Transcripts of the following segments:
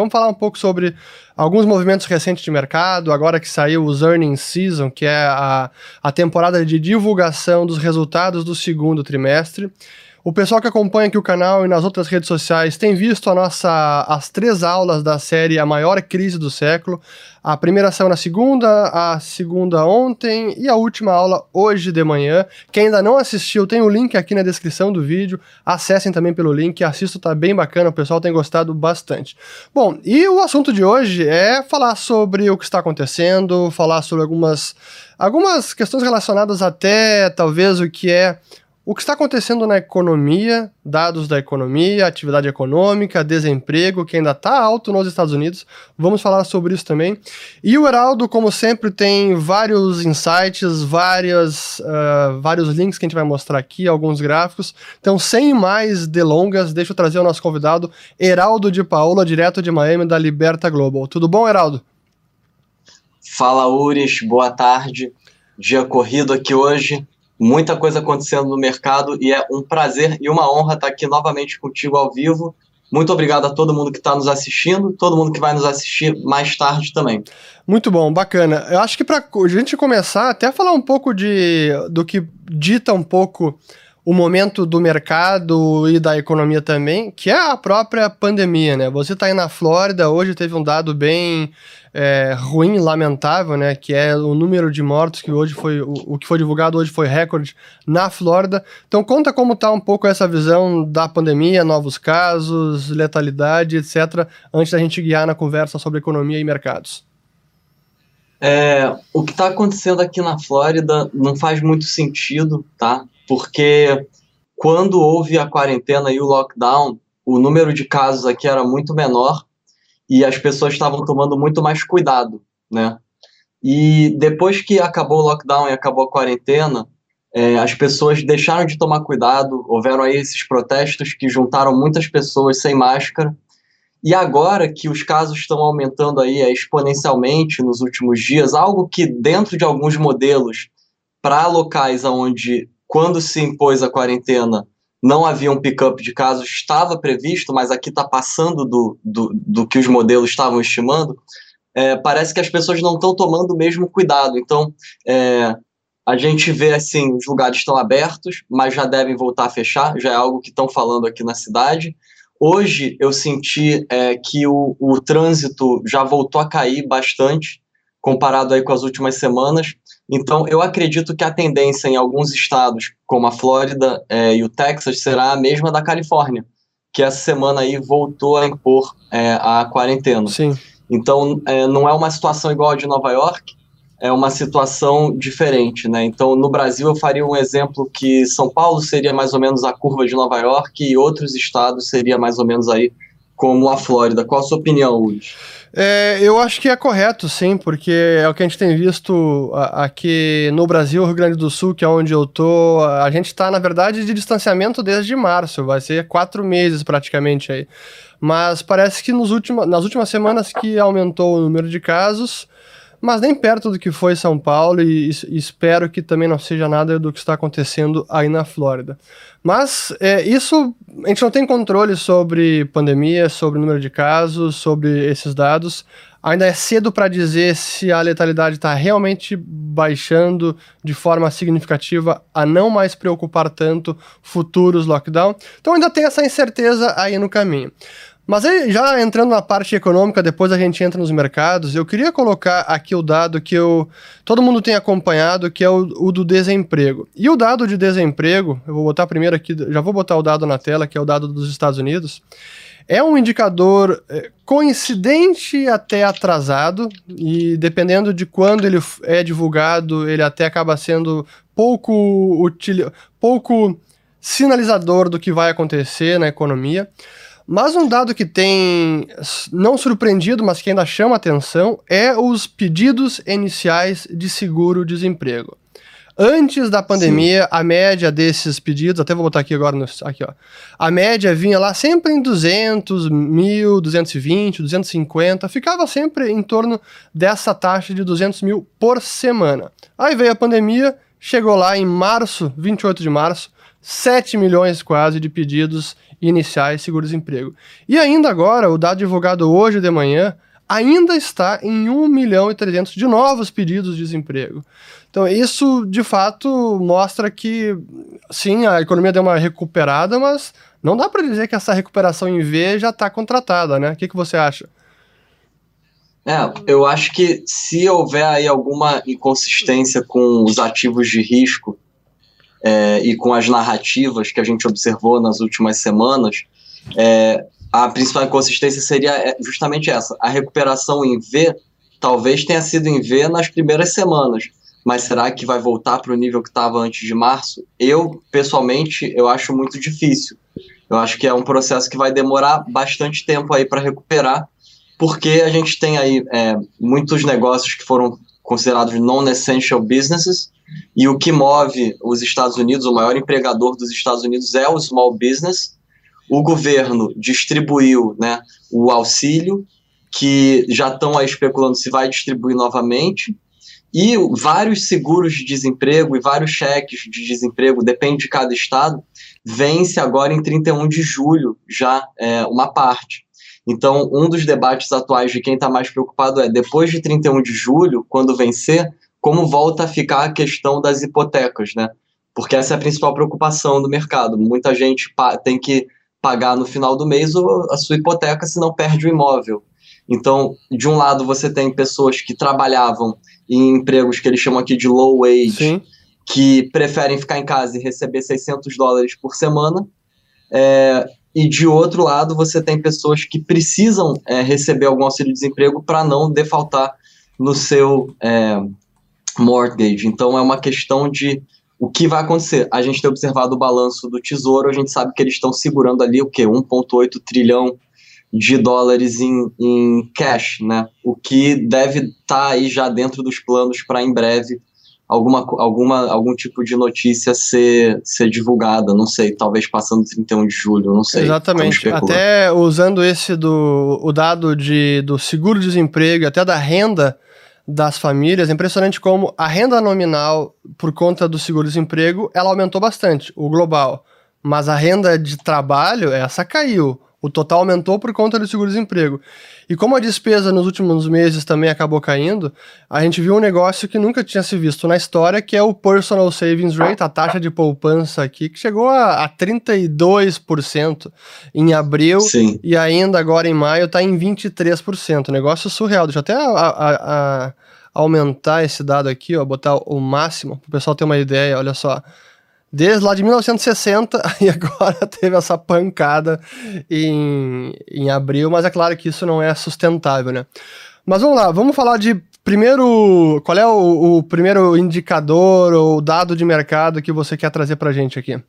vamos falar um pouco sobre alguns movimentos recentes de mercado, agora que saiu os earnings season, que é a, a temporada de divulgação dos resultados do segundo trimestre. O pessoal que acompanha aqui o canal e nas outras redes sociais tem visto a nossa, as três aulas da série A Maior Crise do Século. A primeira saiu na segunda, a segunda ontem e a última aula hoje de manhã. Quem ainda não assistiu, tem o link aqui na descrição do vídeo. Acessem também pelo link, assista, tá bem bacana, o pessoal tem gostado bastante. Bom, e o assunto de hoje é falar sobre o que está acontecendo, falar sobre algumas, algumas questões relacionadas até talvez o que é o que está acontecendo na economia, dados da economia, atividade econômica, desemprego, que ainda está alto nos Estados Unidos, vamos falar sobre isso também. E o Heraldo, como sempre, tem vários insights, várias, uh, vários links que a gente vai mostrar aqui, alguns gráficos. Então, sem mais delongas, deixa eu trazer o nosso convidado, Heraldo de Paula, direto de Miami, da Liberta Global. Tudo bom, Heraldo? Fala, Uris, boa tarde. Dia corrido aqui hoje muita coisa acontecendo no mercado e é um prazer e uma honra estar aqui novamente contigo ao vivo. Muito obrigado a todo mundo que está nos assistindo, todo mundo que vai nos assistir mais tarde também. Muito bom, bacana. Eu acho que para a gente começar, até falar um pouco de, do que dita um pouco o momento do mercado e da economia também, que é a própria pandemia, né? Você está aí na Flórida, hoje teve um dado bem é, ruim, lamentável, né? Que é o número de mortos que hoje foi o, o, que foi divulgado hoje foi recorde na Flórida. Então conta como tá um pouco essa visão da pandemia, novos casos, letalidade, etc. Antes da gente guiar na conversa sobre economia e mercados. É, o que está acontecendo aqui na Flórida não faz muito sentido, tá? Porque quando houve a quarentena e o lockdown, o número de casos aqui era muito menor e as pessoas estavam tomando muito mais cuidado, né? E depois que acabou o lockdown e acabou a quarentena, é, as pessoas deixaram de tomar cuidado, houveram aí esses protestos que juntaram muitas pessoas sem máscara, e agora que os casos estão aumentando aí é, exponencialmente nos últimos dias, algo que dentro de alguns modelos, para locais onde, quando se impôs a quarentena, não havia um pick-up de casos, estava previsto, mas aqui está passando do, do, do, que os modelos estavam estimando, é, parece que as pessoas não estão tomando o mesmo cuidado. Então, é, a gente vê assim, os lugares estão abertos, mas já devem voltar a fechar, já é algo que estão falando aqui na cidade. Hoje eu senti é, que o, o trânsito já voltou a cair bastante, comparado aí com as últimas semanas. Então, eu acredito que a tendência em alguns estados, como a Flórida é, e o Texas, será a mesma da Califórnia, que essa semana aí voltou a impor é, a quarentena. Sim. Então, é, não é uma situação igual a de Nova York, é uma situação diferente, né? Então, no Brasil, eu faria um exemplo que São Paulo seria mais ou menos a curva de Nova York e outros estados seria mais ou menos aí como a Flórida. Qual a sua opinião, Luiz? É, eu acho que é correto, sim, porque é o que a gente tem visto aqui no Brasil, Rio Grande do Sul, que é onde eu tô. A gente está, na verdade, de distanciamento desde março, vai ser quatro meses praticamente aí. Mas parece que nos nas últimas semanas que aumentou o número de casos, mas nem perto do que foi São Paulo, e, e espero que também não seja nada do que está acontecendo aí na Flórida. Mas é, isso, a gente não tem controle sobre pandemia, sobre o número de casos, sobre esses dados. Ainda é cedo para dizer se a letalidade está realmente baixando de forma significativa a não mais preocupar tanto futuros lockdown. Então ainda tem essa incerteza aí no caminho. Mas aí, já entrando na parte econômica, depois a gente entra nos mercados, eu queria colocar aqui o dado que eu, todo mundo tem acompanhado, que é o, o, do desemprego. E o dado de desemprego, eu vou botar primeiro aqui, já vou botar o dado na tela, que é o dado dos Estados Unidos, é um indicador é, coincidente até atrasado, e dependendo de quando ele é divulgado, ele até acaba sendo pouco, util, pouco sinalizador do que vai acontecer na economia. Mas um dado que tem não surpreendido, mas que ainda chama atenção, é os pedidos iniciais de seguro-desemprego. Antes da pandemia, Sim. a média desses pedidos, até vou botar aqui agora, no, aqui ó, a média vinha lá sempre em 200, 1.000, 220, 250, ficava sempre em torno dessa taxa de 200 mil por semana. Aí veio a pandemia, chegou lá em março, 28 de março, 7 milhões quase de pedidos iniciais seguro-desemprego. E ainda agora, o dado divulgado hoje de manhã ainda está em 1 milhão e 300 de novos pedidos de desemprego. Então, isso de fato mostra que, sim, a economia deu uma recuperada, mas não dá para dizer que essa recuperação em V já está contratada, né? O que, que você acha? É, eu acho que se houver aí alguma inconsistência com os ativos de risco é, e com as narrativas que a gente observou nas últimas semanas, é, a principal inconsistência seria é, justamente essa. A recuperação em V talvez tenha sido em V nas primeiras semanas, mas será que vai voltar para o nível que estava antes de março? Eu, pessoalmente, eu acho muito difícil. Eu acho que é um processo que vai demorar bastante tempo aí para recuperar, porque a gente tem aí é, muitos negócios que foram considerados non-essential businesses, e o que move os Estados Unidos, o maior empregador dos Estados Unidos é o small business. O governo distribuiu né, o auxílio, que já estão aí especulando se vai distribuir novamente, e vários seguros de desemprego e vários cheques de desemprego, depende de cada estado, vence agora em 31 de julho já é, uma parte. Então, um dos debates atuais de quem está mais preocupado é, depois de 31 de julho, quando vencer, como volta a ficar a questão das hipotecas, né? Porque essa é a principal preocupação do mercado. Muita gente tem que pagar no final do mês a sua hipoteca, senão perde o imóvel. Então, de um lado, você tem pessoas que trabalhavam em empregos que eles chamam aqui de low wage, Sim. que preferem ficar em casa e receber 600 dólares por semana. É, e de outro lado, você tem pessoas que precisam é, receber algum auxílio-desemprego para não defaltar no seu é, mortgage. Então, é uma questão de o que vai acontecer. A gente tem observado o balanço do Tesouro, a gente sabe que eles estão segurando ali o quê? 1,8 trilhão de dólares em, em cash, né? O que deve estar tá aí já dentro dos planos para em breve alguma, alguma, algum tipo de notícia ser, ser divulgada, não sei, talvez passando 31 de julho, não sei. Exatamente. Até usando esse do o dado de, do seguro-desemprego, até da renda das famílias, é impressionante como a renda nominal, por conta do seguro-desemprego, ela aumentou bastante, o global. Mas a renda de trabalho, essa caiu. O total aumentou por conta do seguro-desemprego. E como a despesa nos últimos meses também acabou caindo, a gente viu um negócio que nunca tinha se visto na história, que é o Personal Savings Rate, a taxa de poupança aqui, que chegou a, a 32% em abril Sim. e ainda agora em maio está em 23%. Negócio surreal. Deixa eu até a, a, aumentar esse dado aqui, ó, botar o máximo, para o pessoal ter uma ideia, olha só desde lá de 1960 e agora teve essa pancada em, em abril, mas é claro que isso não é sustentável, né? Mas vamos lá, vamos falar de primeiro, qual é o, o primeiro indicador ou dado de mercado que você quer trazer para a gente aqui?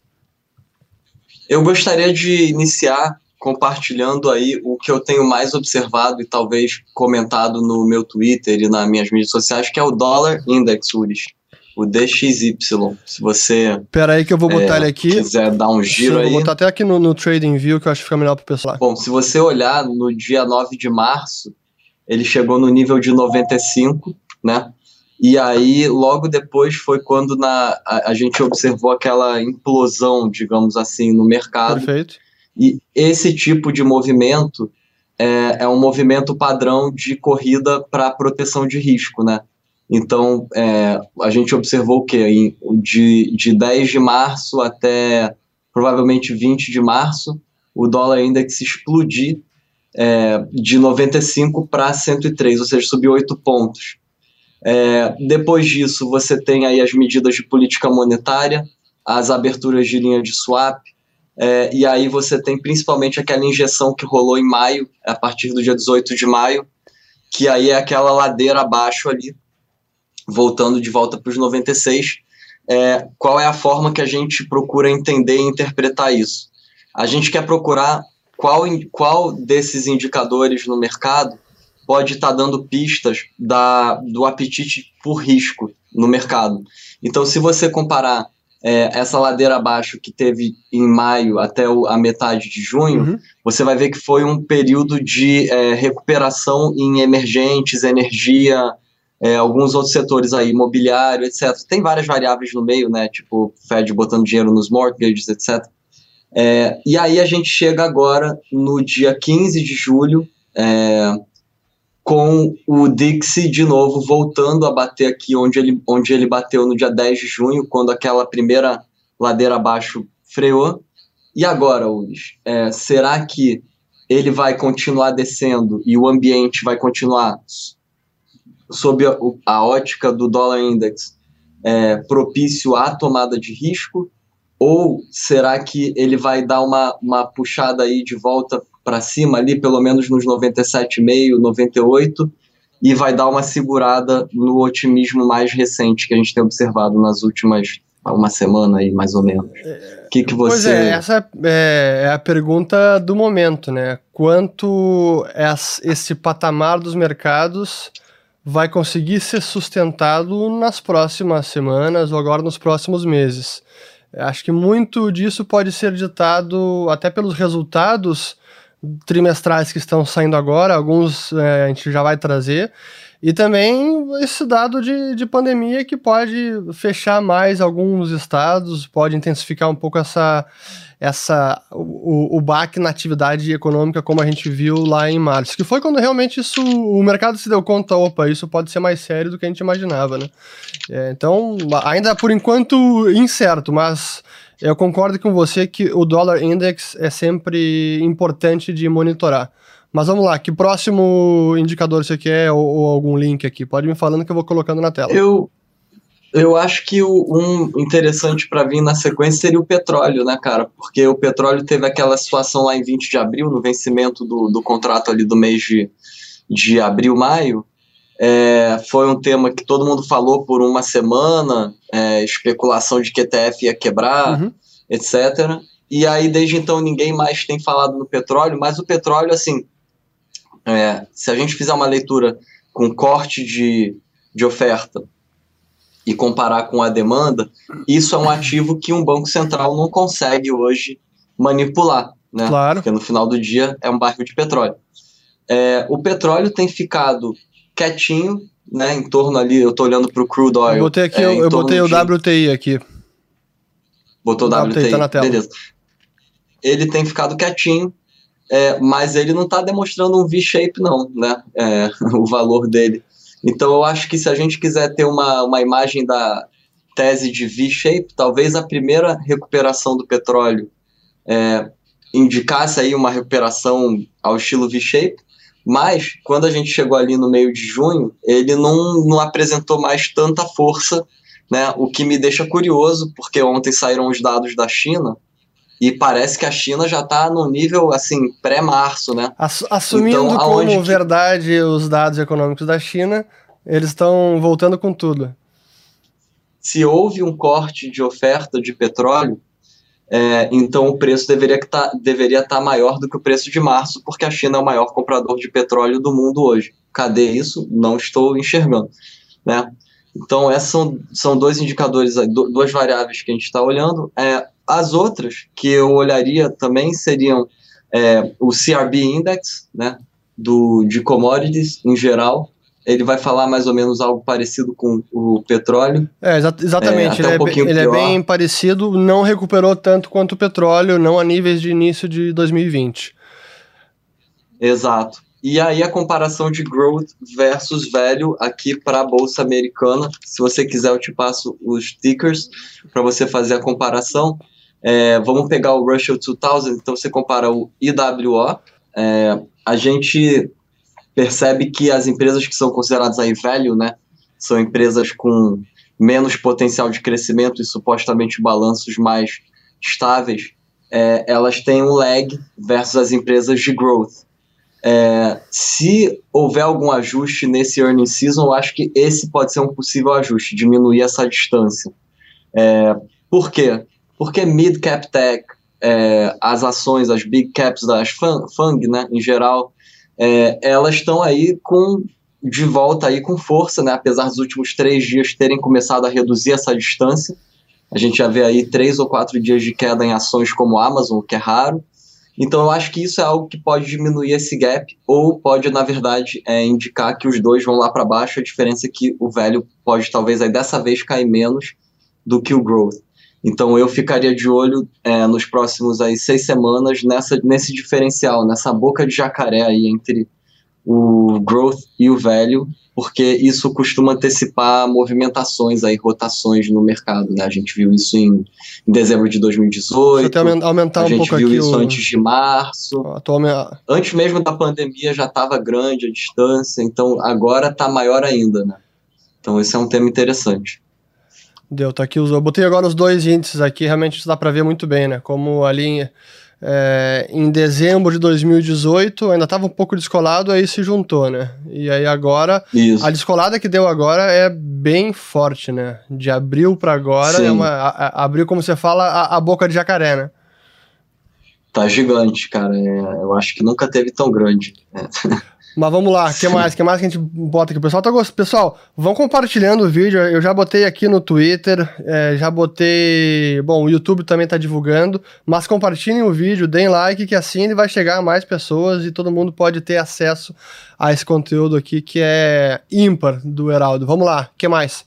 Eu gostaria de iniciar compartilhando aí o que eu tenho mais observado e talvez comentado no meu Twitter e nas minhas mídias sociais, que é o Dollar Index, o DXY. Se você. Pera aí que eu vou botar é, ele aqui. quiser dar um giro Sim, aí. Vou botar até aqui no, no Trading View que eu acho que fica melhor pro pessoal. Bom, se você olhar no dia 9 de março, ele chegou no nível de 95, né? E aí, logo depois foi quando na, a, a gente observou aquela implosão, digamos assim, no mercado. Perfeito. E esse tipo de movimento é, é um movimento padrão de corrida para proteção de risco, né? Então, é, a gente observou o quê? De, de 10 de março até provavelmente 20 de março, o dólar index explodir é, de 95 para 103, ou seja, subiu 8 pontos. É, depois disso, você tem aí as medidas de política monetária, as aberturas de linha de swap, é, e aí você tem principalmente aquela injeção que rolou em maio, a partir do dia 18 de maio, que aí é aquela ladeira abaixo ali, voltando de volta para os 96, é, qual é a forma que a gente procura entender e interpretar isso? A gente quer procurar qual, qual desses indicadores no mercado pode estar tá dando pistas da, do apetite por risco no mercado. Então, se você comparar é, essa ladeira abaixo que teve em maio até o, a metade de junho, uhum. você vai ver que foi um período de é, recuperação em emergentes, energia, é, alguns outros setores aí, imobiliário, etc. Tem várias variáveis no meio, né? Tipo, Fed botando dinheiro nos mortgages, etc. É, e aí a gente chega agora no dia 15 de julho, é, com o Dixie de novo voltando a bater aqui onde ele, onde ele bateu no dia 10 de junho, quando aquela primeira ladeira abaixo freou. E agora, Ulis, é, será que ele vai continuar descendo e o ambiente vai continuar sob a, a ótica do dólar index é, propício à tomada de risco? Ou será que ele vai dar uma, uma puxada aí de volta para cima ali, pelo menos nos 97,5, 98, e vai dar uma segurada no otimismo mais recente que a gente tem observado nas últimas uma semana aí, mais ou menos. O que, que você. Pois é, essa é, é a pergunta do momento, né? Quanto esse patamar dos mercados vai conseguir ser sustentado nas próximas semanas ou agora nos próximos meses? Acho que muito disso pode ser ditado até pelos resultados trimestrais que estão saindo agora, alguns é, a gente já vai trazer, e também esse dado de, de pandemia que pode fechar mais alguns estados, pode intensificar um pouco essa, essa o, o baque na atividade econômica como a gente viu lá em março, que foi quando realmente isso o mercado se deu conta, opa, isso pode ser mais sério do que a gente imaginava, né? É, então, ainda por enquanto incerto, mas eu concordo com você que o dólar index é sempre importante de monitorar. Mas vamos lá, que próximo indicador você quer ou, ou algum link aqui? Pode me falando que eu vou colocando na tela. Eu, eu acho que o, um interessante para vir na sequência seria o petróleo, né, cara? Porque o petróleo teve aquela situação lá em 20 de abril, no vencimento do, do contrato ali do mês de, de abril, maio, é, foi um tema que todo mundo falou por uma semana, é, especulação de que ETF ia quebrar, uhum. etc. E aí, desde então, ninguém mais tem falado no petróleo, mas o petróleo, assim, é, se a gente fizer uma leitura com corte de, de oferta e comparar com a demanda, isso é um ativo que um banco central não consegue hoje manipular, né? Claro. Porque no final do dia é um barril de petróleo. É, o petróleo tem ficado quietinho, né? Em torno ali, eu tô olhando pro crude oil. Eu botei aqui, é, eu, botei o de... WTI aqui. Botou o WTI, WTI tá na tela. beleza. Ele tem ficado quietinho, é, mas ele não está demonstrando um V-shape, não, né? É, o valor dele. Então eu acho que se a gente quiser ter uma, uma imagem da tese de V-shape, talvez a primeira recuperação do petróleo é, indicasse aí uma recuperação ao estilo V-shape, mas, quando a gente chegou ali no meio de junho, ele não, não apresentou mais tanta força, né? O que me deixa curioso, porque ontem saíram os dados da China e parece que a China já está no nível assim pré-março, né? Assumindo então, como que... verdade os dados econômicos da China, eles estão voltando com tudo. Se houve um corte de oferta de petróleo, é, então o preço deveria tá, deveria estar tá maior do que o preço de março, porque a China é o maior comprador de petróleo do mundo hoje. Cadê isso? Não estou enxergando. Né? Então, esses são, são dois indicadores, duas variáveis que a gente está olhando. É, as outras que eu olharia também seriam é, o CRB Index, né, do, de commodities em geral, ele vai falar mais ou menos algo parecido com o petróleo. É, exa exatamente. É, ele, um é, ele é, bem parecido, não recuperou tanto quanto o petróleo, não a níveis de início de 2020. Exato. E aí a comparação de growth versus velho aqui para a bolsa americana. Se você quiser, eu te passo os tickers para você fazer a comparação. É, vamos pegar o Russell 2000, então você compara o IWO. É, a gente percebe que as empresas que são consideradas aí velho, né, são empresas com menos potencial de crescimento e supostamente balanços mais estáveis, é, elas têm um lag versus as empresas de growth. É, se houver algum ajuste nesse earning season, eu acho que esse pode ser um possível ajuste, diminuir essa distância. É, por quê? Porque mid cap tech, é, as ações, as big caps das FANG, né, em geral, é, elas estão aí com de volta aí com força, né? Apesar dos últimos três dias terem começado a reduzir essa distância, a gente já vê aí três ou quatro dias de queda em ações como Amazon, que é raro. Então eu acho que isso é algo que pode diminuir esse gap, ou pode, na verdade, é, indicar que os dois vão lá para baixo, a diferença é que o velho pode talvez aí dessa vez cair menos do que o growth. Então eu ficaria de olho é, nos próximos aí seis semanas nessa, nesse diferencial, nessa boca de jacaré aí entre o growth e o velho, porque isso costuma antecipar movimentações aí, rotações no mercado, né? A gente viu isso em, em dezembro de 2018. Até aumentar a um gente pouco viu aqui isso o... antes de março. Antes mesmo da pandemia já estava grande a distância, então agora está maior ainda, né? Então esse é um tema interessante. Deu, tá aqui os. Eu botei agora os dois índices aqui, realmente dá para ver muito bem, né? Como a linha é, em dezembro de 2018 ainda estava um pouco descolado, aí se juntou, né? E aí agora, Isso. a descolada que deu agora é bem forte, né? De abril para agora, Sim. é uma, a, a, abriu, como você fala, a, a, boca de jacaré, né? Tá gigante, cara. É, eu acho que nunca teve tão grande. É. Mas vamos lá, que mais? que mais que a gente bota aqui? O pessoal tá gostando. Pessoal, vão compartilhando o vídeo. Eu já botei aqui no Twitter, é, já botei. Bom, o YouTube também tá divulgando. Mas compartilhem o vídeo, deem like, que assim ele vai chegar a mais pessoas e todo mundo pode ter acesso a esse conteúdo aqui que é ímpar do Heraldo. Vamos lá, que mais?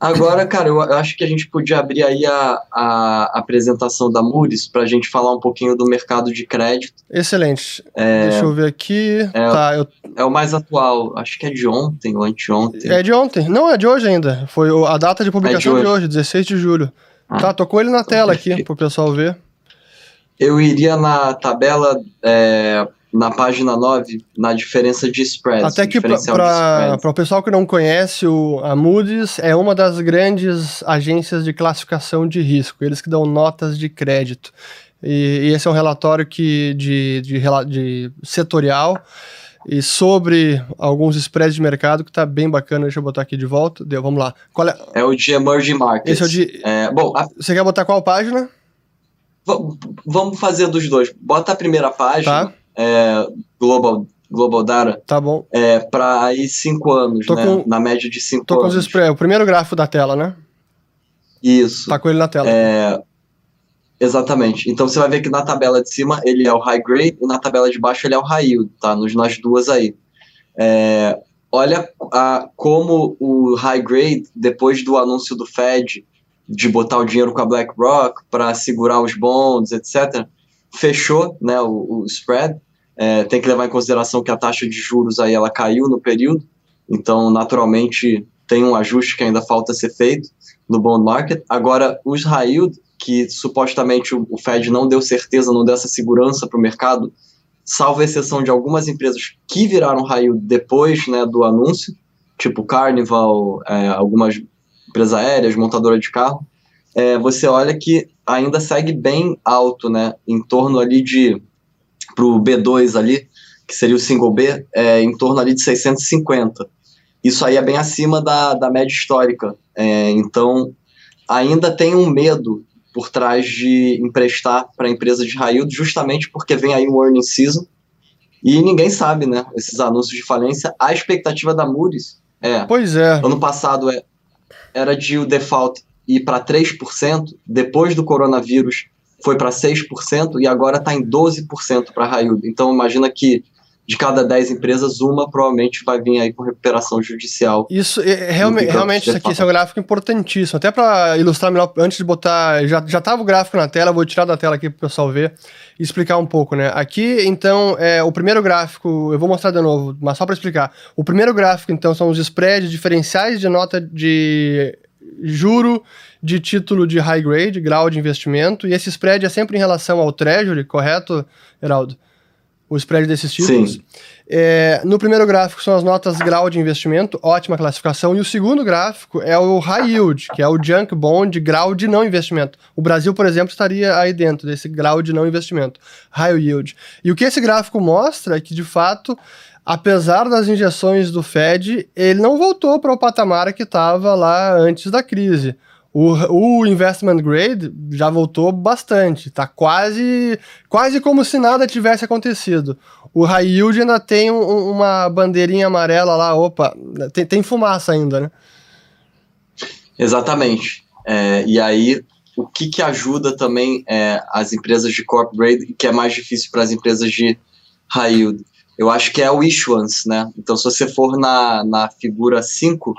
Agora, cara, eu acho que a gente podia abrir aí a, a apresentação da Moody's para a gente falar um pouquinho do mercado de crédito. Excelente. É, Deixa eu ver aqui. É, tá, eu... é o mais atual, acho que é de ontem ou anteontem. É de ontem. Não, é de hoje ainda. Foi a data de publicação é de, hoje. de, hoje, 16 de julho. Ah, tá, tocou ele na tela aqui pro pessoal ver. Eu iria na tabela é, na página 9, na diferença de spreads. Até que para o pessoal que não conhece, o, a Moody's é uma das grandes agências de classificação de risco, eles que dão notas de crédito. E, e esse é um relatório que, de, de, de setorial e sobre alguns spreads de mercado que está bem bacana. Deixa eu botar aqui de volta. Deu, vamos lá. Qual é? é o de Emerging Markets. Esse é o de. É, bom, a... Você quer botar qual página? V vamos fazer dos dois. Bota a primeira página. Tá é, Global, Global Data. Tá bom. É, para aí cinco anos, tô né? Com, na média de cinco tô anos. com os spreads, o primeiro gráfico da tela, né? Isso. Tá com ele na tela. É, exatamente. Então você vai ver que na tabela de cima ele é o high grade e na tabela de baixo ele é o high yield, tá? Nos, nas duas aí. É, olha a, como o high grade, depois do anúncio do Fed de botar o dinheiro com a BlackRock para segurar os bonds, etc., fechou né, o, o spread. É, tem que levar em consideração que a taxa de juros aí ela caiu no período, então naturalmente tem um ajuste que ainda falta ser feito no bond market. Agora, high yield, que supostamente o, o Fed não deu certeza, não deu essa segurança para o mercado, salvo exceção de algumas empresas que viraram yield depois né, do anúncio, tipo Carnival, é, algumas empresas aéreas, montadora de carro, é, você olha que ainda segue bem alto, né, em torno ali de para o B2 ali, que seria o single B, é, em torno ali de 650. Isso aí é bem acima da, da média histórica. É, então, ainda tem um medo por trás de emprestar para a empresa de yield, justamente porque vem aí o earning season e ninguém sabe, né? Esses anúncios de falência. A expectativa da Moody's é. Pois é. Ano passado é, era de o default ir para 3%, depois do coronavírus foi para 6% e agora está em 12% para high yield. Então imagina que de cada 10 empresas, uma provavelmente vai vir aí com recuperação judicial. Isso, é, realmente, realmente isso aqui esse é um gráfico importantíssimo. Até para ilustrar melhor, antes de botar, já, já tava o gráfico na tela, vou tirar da tela aqui para o pessoal ver e explicar um pouco, né? Aqui, então, é o primeiro gráfico, eu vou mostrar de novo, mas só para explicar. O primeiro gráfico, então, são os spreads diferenciais de nota de juro de título de high grade, grau de investimento, e esse spread é sempre em relação ao treasury, correto, Heraldo? O spread desses títulos. Sim. É, no primeiro gráfico são as notas grau de investimento, ótima classificação, e o segundo gráfico é o high yield, que é o junk bond, grau de não investimento. O Brasil, por exemplo, estaria aí dentro desse grau de não investimento, high yield. E o que esse gráfico mostra é que, de fato, apesar das injeções do Fed, ele não voltou para o patamar que estava lá antes da crise. O, o, investment grade já voltou bastante, tá quase quase como se nada tivesse acontecido. O high yield ainda tem um, uma bandeirinha amarela lá, opa, tem, tem fumaça ainda, né? Exatamente. É, e aí o que, que ajuda também é, as empresas de corporate que é mais difícil para as empresas de high yield? Eu acho que é o issuance, né? Então, se você for na, na figura 5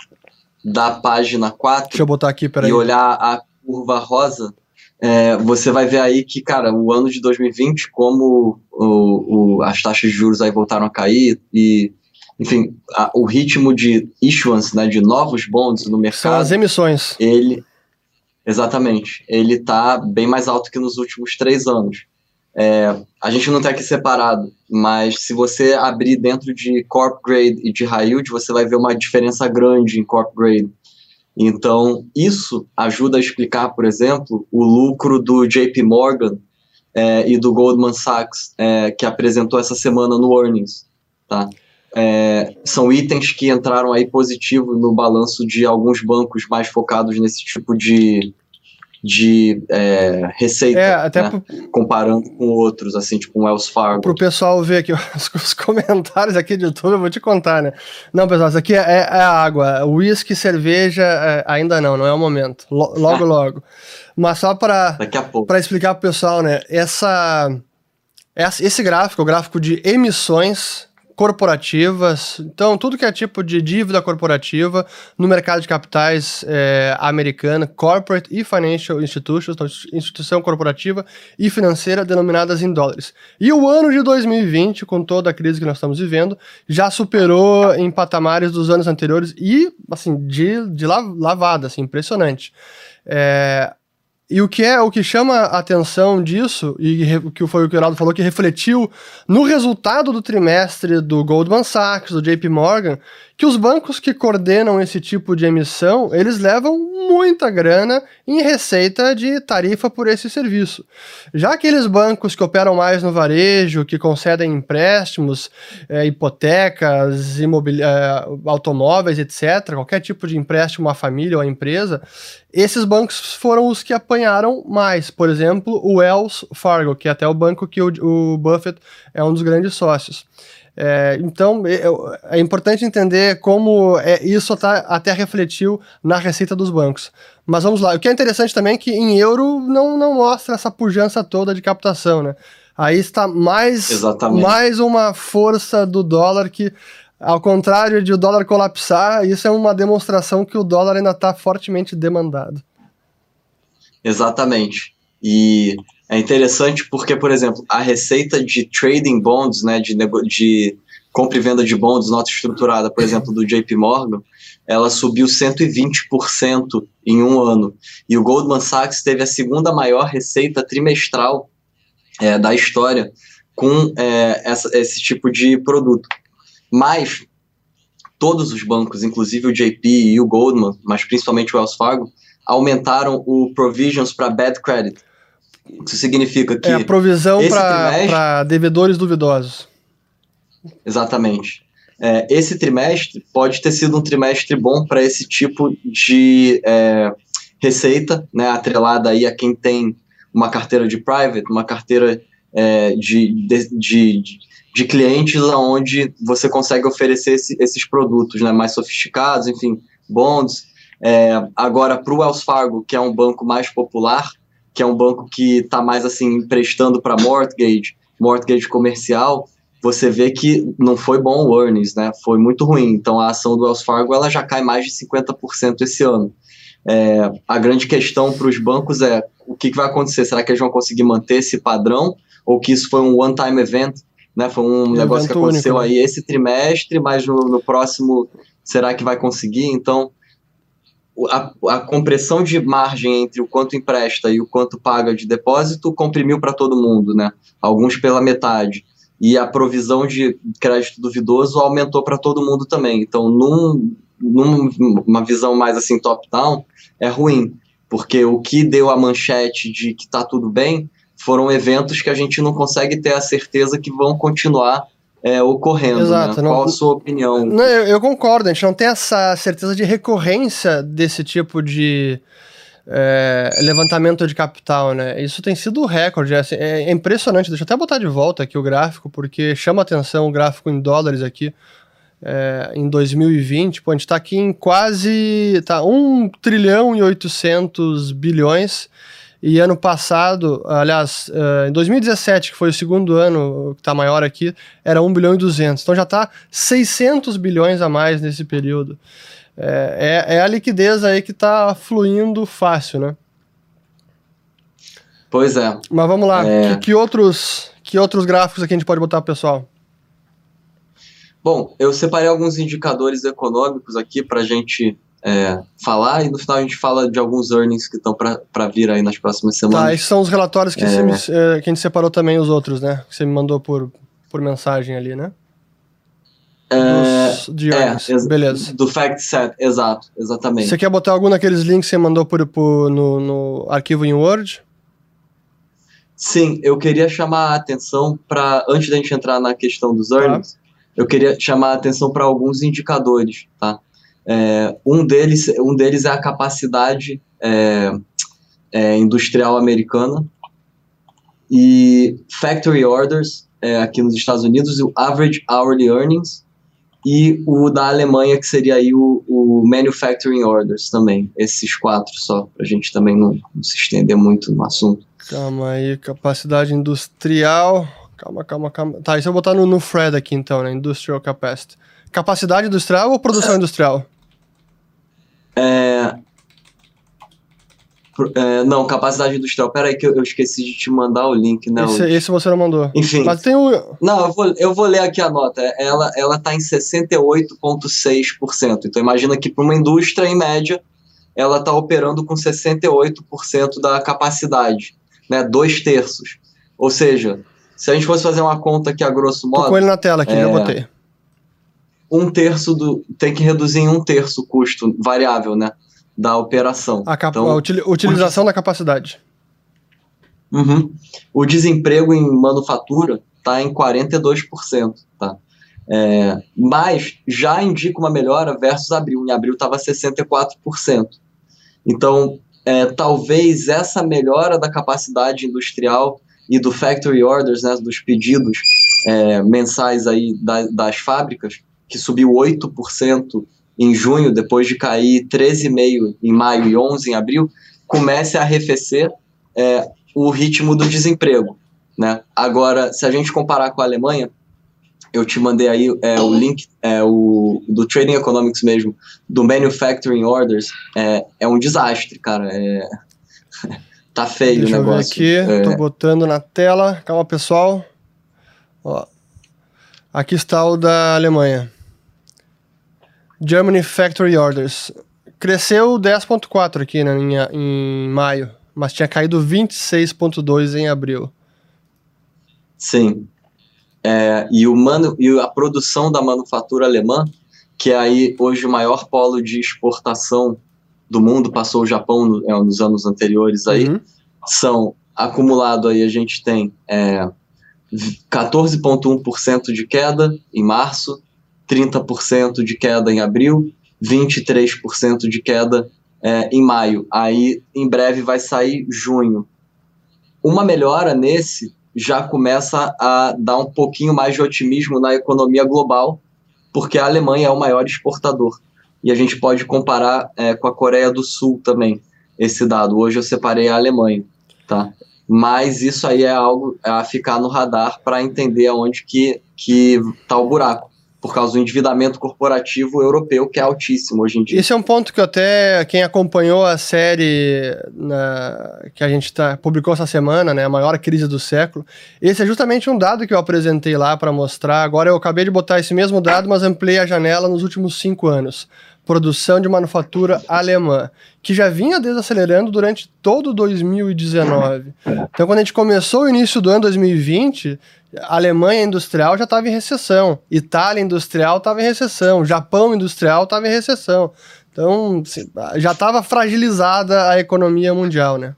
da página 4 Deixa eu botar aqui, e olhar a curva rosa, é, você vai ver aí que, cara, o ano de 2020, como o, o, as taxas de juros aí voltaram a cair e, enfim, a, o ritmo de issuance, né, de novos bonds no mercado... São as emissões. Ele, exatamente, ele está bem mais alto que nos últimos três anos. É, a gente não tem aqui separado, mas se você abrir dentro de Corp Grade e de High Yield, você vai ver uma diferença grande em Corp Grade. Então, isso ajuda a explicar, por exemplo, o lucro do JP Morgan é, e do Goldman Sachs, é, que apresentou essa semana no Earnings. Tá? É, são itens que entraram aí positivo no balanço de alguns bancos mais focados nesse tipo de, de é, receita, é, até né? pro... comparando com outros, assim, tipo um Wells Fargo. Para o pessoal ver aqui os, os, comentários aqui de YouTube, eu vou te contar, né? Não, pessoal, isso aqui é, é, água. Whisky, cerveja, é, ainda não, não é o momento. Logo, logo. Mas só para explicar para o pessoal, né? Essa, esse gráfico, o gráfico de emissões corporativas. Então, tudo que é tipo de dívida corporativa no mercado de capitais é, americano, corporate e financial institutions, então instituição corporativa e financeira denominadas em dólares. E o ano de 2020, com toda a crise que nós estamos vivendo, já superou em patamares dos anos anteriores e, assim, de, de lavada, assim, impressionante. É, e o que é o que chama a atenção disso, e o que foi o que o Ronaldo falou, que refletiu no resultado do trimestre do Goldman Sachs, do JP Morgan, que os bancos que coordenam esse tipo de emissão, eles levam muita grana em receita de tarifa por esse serviço. Já aqueles bancos que operam mais no varejo, que concedem empréstimos, é, hipotecas, é, automóveis, etc., qualquer tipo de empréstimo à família ou à empresa, esses bancos foram os que apanharam mais. Por exemplo, o Wells Fargo, que é até o banco que o, o Buffett é um dos grandes sócios. É, então, é, importante entender como é, isso tá, até refletiu na receita dos bancos. Mas vamos lá. O que é interessante também é que em euro não, não mostra essa pujança toda de captação, né? Aí está mais, mais uma força do dólar que, ao contrário de o dólar colapsar, isso é uma demonstração que o dólar ainda está fortemente demandado. Exatamente. E é interessante porque, por exemplo, a receita de trading bonds, né, de, de compra e venda de bonds, nota estruturada, por exemplo, do JP Morgan, ela subiu 120% em um ano. E o Goldman Sachs teve a segunda maior receita trimestral é, da história com é, essa, esse tipo de produto. Mas todos os bancos, inclusive o JP e o Goldman, mas principalmente o Wells Fargo, aumentaram o provisions para bad credit, isso significa que. É a provisão para devedores duvidosos. Exatamente. É, esse trimestre pode ter sido um trimestre bom para esse tipo de é, receita, né, atrelada aí a quem tem uma carteira de private, uma carteira é, de, de, de, de, clientes onde você consegue oferecer esse, esses produtos né, mais sofisticados, enfim, bonds. É, agora, para o Wells Fargo, que é um banco mais popular, que é um banco que está mais assim emprestando para mortgage, mortgage comercial, você vê que não foi bom o earnings, né? Foi muito ruim. Então a ação do Wells Fargo ela já cai mais de 50% esse ano. É, a grande questão para os bancos é o que, que, vai acontecer? Será que eles vão conseguir manter esse padrão ou que isso foi um one-time event? Né? Foi um, um negócio que aconteceu único, né? aí esse trimestre, mas no, no próximo será que vai conseguir? Então a, a, compressão de margem entre o quanto empresta e o quanto paga de depósito comprimiu para todo mundo, né? Alguns pela metade. E a provisão de crédito duvidoso aumentou para todo mundo também. Então, num, numa visão mais assim top-down, é ruim, porque o que deu a manchete de que está tudo bem foram eventos que a gente não consegue ter a certeza que vão continuar é, ocorrendo. Né? Exato, né? não, Qual a sua opinião? Não, eu, eu, concordo, a gente não tem essa certeza de recorrência desse tipo de é, levantamento de capital, né? Isso tem sido o recorde, é, assim, é, impressionante. Deixa eu até botar de volta aqui o gráfico, porque chama atenção o gráfico em dólares aqui. É, em 2020, pô, a gente está aqui em quase tá, 1 trilhão e 800 bilhões E ano passado, aliás, em 2017, que foi o segundo ano que está maior aqui, era 1 bilhão e 200. Então já está 600 bilhões a mais nesse período. É, é, é a liquidez aí que está fluindo fácil, né? Pois é. Mas vamos lá, é... que, que, outros, que outros gráficos aqui a gente pode botar pro pessoal? Bom, eu separei alguns indicadores econômicos aqui para a gente é, falar e no final a gente fala de alguns earnings que estão para vir aí nas próximas tá, semanas. Tá, esses são os relatórios que, é... me, é, que a gente separou também os outros, né? Que você me mandou por, por mensagem ali, né? É, Dos, de é, beleza. Do fact set, exato, exatamente. Você quer botar algum daqueles links que você mandou por, por no, no arquivo em Word? Sim, eu queria chamar a atenção para, antes da gente entrar na questão dos earnings, tá. eu queria chamar a atenção para alguns indicadores, tá? É, um, deles, um deles é a capacidade é, é, industrial americana e factory orders é, aqui nos Estados Unidos, o average hourly earnings e o da Alemanha, que seria aí o, o manufacturing orders também, esses quatro só, para a gente também não, não se estender muito no assunto. Calma aí, capacidade industrial. Calma, calma, calma. Tá, isso eu vou botar no, no Fred aqui então, né? Industrial capacity. Capacidade industrial ou produção industrial? É... é... não, capacidade industrial. Pera aí que eu, eu, esqueci de te mandar o link, né? Esse, esse você não mandou. Enfim. Mas tem o... Não, eu vou, eu vou ler aqui a nota. Ela, ela tá em 68,6%. Então imagina que para uma indústria, em média, ela está operando com 68% da capacidade né, dois terços. Ou seja, se a gente fosse fazer uma conta aqui a grosso modo. Tô com ele na tela aqui, é, já botei. Um terço do. Tem que reduzir em um terço o custo variável, né? Da operação. A, cap, então, a utilização o, da capacidade. Uhum. O desemprego em manufatura está em 42%. Tá? É, mas já indica uma melhora versus abril. Em abril estava 64%. Então, é, talvez essa melhora da capacidade industrial e do factory orders, né, dos pedidos é, mensais aí da, das fábricas, que subiu 8% em junho, depois de cair 13,5% em maio e 11% em abril, comece a arrefecer é, o ritmo do desemprego. Né? Agora, se a gente comparar com a Alemanha, eu te mandei aí é, o link é, o, do Trading Economics mesmo, do Manufacturing Orders, é, é um desastre, cara. É, tá feio Deixa o negócio. Deixa eu ver aqui, é. tô botando na tela. Calma, pessoal. Ó, aqui está o da Alemanha. Germany Factory Orders. Cresceu 10.4 aqui né, em, em maio, mas tinha caído 26.2 em abril. Sim. É, e, o manu, e a produção da manufatura alemã, que é aí hoje o maior polo de exportação do mundo, passou o Japão no, é, nos anos anteriores aí, uhum. são, acumulado aí a gente tem é, 14,1% de queda em março, 30% de queda em abril, 23% de queda é, em maio. Aí, em breve, vai sair junho. Uma melhora nesse já começa a dar um pouquinho mais de otimismo na economia global, porque a Alemanha é o maior exportador. E a gente pode comparar é, com a Coreia do Sul também, esse dado. Hoje eu separei a Alemanha, tá? Mas isso aí é algo a ficar no radar para entender aonde que, que tá o buraco por causa do endividamento corporativo europeu, que é altíssimo hoje em dia. Esse é um ponto que até quem acompanhou a série na, que a gente tá, publicou essa semana, né, a maior crise do século, esse é justamente um dado que eu apresentei lá para mostrar. Agora eu acabei de botar esse mesmo dado, mas ampliei a janela nos últimos cinco anos. Produção de manufatura alemã, que já vinha desacelerando durante todo 2019. Então, quando a gente começou o início do ano 2020, a Alemanha industrial já estava em recessão, Itália industrial estava em recessão, Japão industrial estava em recessão. Então, já estava fragilizada a economia mundial, né?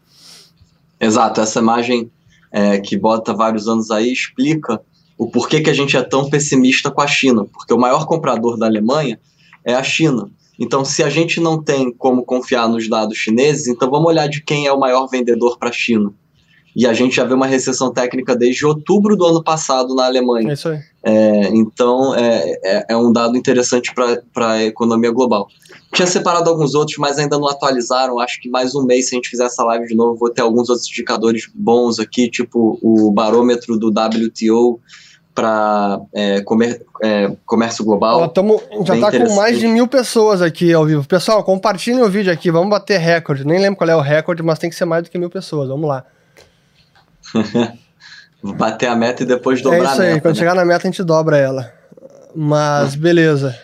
Exato, essa imagem é, que bota vários anos aí explica o porquê que a gente é tão pessimista com a China, porque o maior comprador da Alemanha é a China. Então, se a gente não tem como confiar nos dados chineses, então vamos olhar de quem é o maior vendedor para a China. e a gente já vê uma recessão técnica desde outubro do ano passado na Alemanha. É isso aí. É, então, é, é, é, um dado interessante para a economia global. Tinha separado alguns outros, mas ainda não atualizaram. Acho que mais um mês, se a gente fizer essa live de novo, vou ter alguns outros indicadores bons aqui, tipo o barômetro do WTO para é, comer, é, comércio global. Ó, tamo, já está com mais de mil pessoas aqui ao vivo. Pessoal, compartilhem o vídeo aqui, vamos bater recorde. Nem lembro qual é o recorde, mas tem que ser mais do que mil pessoas. Vamos lá. Bater a meta e depois dobrar a meta. É isso aí, quando né? chegar na meta a gente dobra ela. Mas beleza.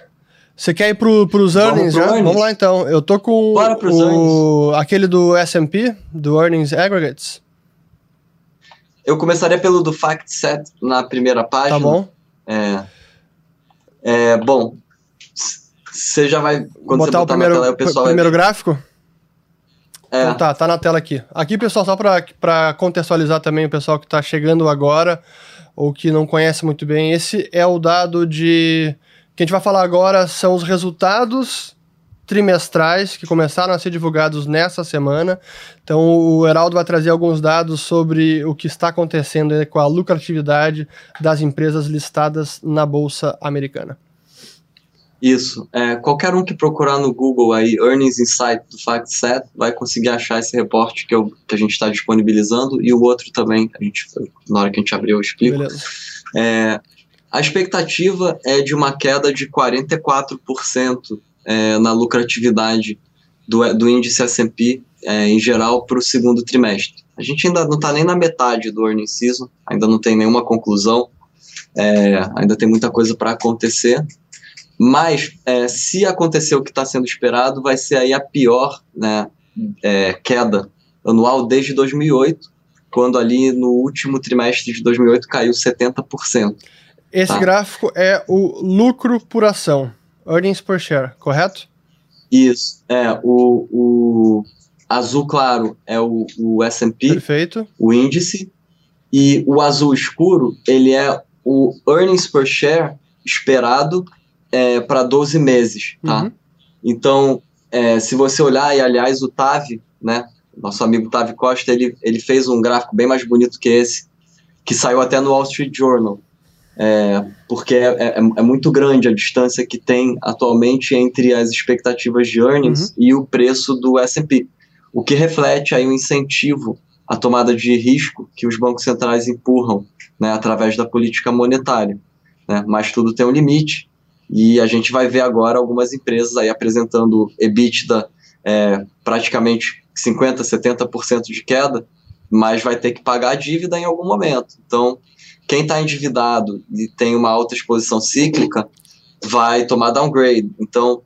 Você quer ir pro, pros earnings já? Earnings. Vamos lá então. Eu tô com Bora pros o, earnings. aquele do S&P, do Earnings Aggregates. Eu começaria pelo do Fact Set na primeira página. Tá bom. É, é bom, você já vai quando botar botar o primeiro, tela, o pessoal primeiro vai... gráfico? É. Então tá, tá na tela aqui. Aqui, pessoal, só para contextualizar também o pessoal que está chegando agora ou que não conhece muito bem, esse é o dado de. que a gente vai falar agora são os resultados trimestrais que começaram a ser divulgados nessa semana. Então, o Heraldo vai trazer alguns dados sobre o que está acontecendo com a lucratividade das empresas listadas na Bolsa Americana. Isso. É, qualquer um que procurar no Google aí Earnings Insight do FactSet vai conseguir achar esse reporte que, eu, que a gente está disponibilizando e o outro também, a gente, na hora que a gente abrir eu explico. É, a expectativa é de uma queda de 44% é, na lucratividade do, do índice S&P é, em geral para o segundo trimestre. A gente ainda não está nem na metade do earnings season, ainda não tem nenhuma conclusão, é, ainda tem muita coisa para acontecer, mas é, se acontecer o que está sendo esperado, vai ser aí a pior né, é, queda anual desde 2008, quando ali no último trimestre de 2008 caiu 70%. Esse tá? gráfico é o lucro por ação, earnings per share, correto? Isso, é o, o azul claro é o, o S&P, Perfeito. o índice, e o azul escuro ele é o earnings per share esperado é, para 12 meses, tá? Uhum. Então, é, se você olhar, e aliás, o Tavi, né, nosso amigo Tavi Costa, ele, ele fez um gráfico bem mais bonito que esse, que saiu até no Wall Street Journal, é, porque é, é, é muito grande a distância que tem atualmente entre as expectativas de earnings uhum. e o preço do S&P, o que reflete aí o um incentivo à tomada de risco que os bancos centrais empurram né, através da política monetária. Né? Mas tudo tem um limite, e a gente vai ver agora algumas empresas aí apresentando EBITDA é, praticamente 50%, 70% de queda, mas vai ter que pagar a dívida em algum momento. Então, quem está endividado e tem uma alta exposição cíclica vai tomar downgrade. Então,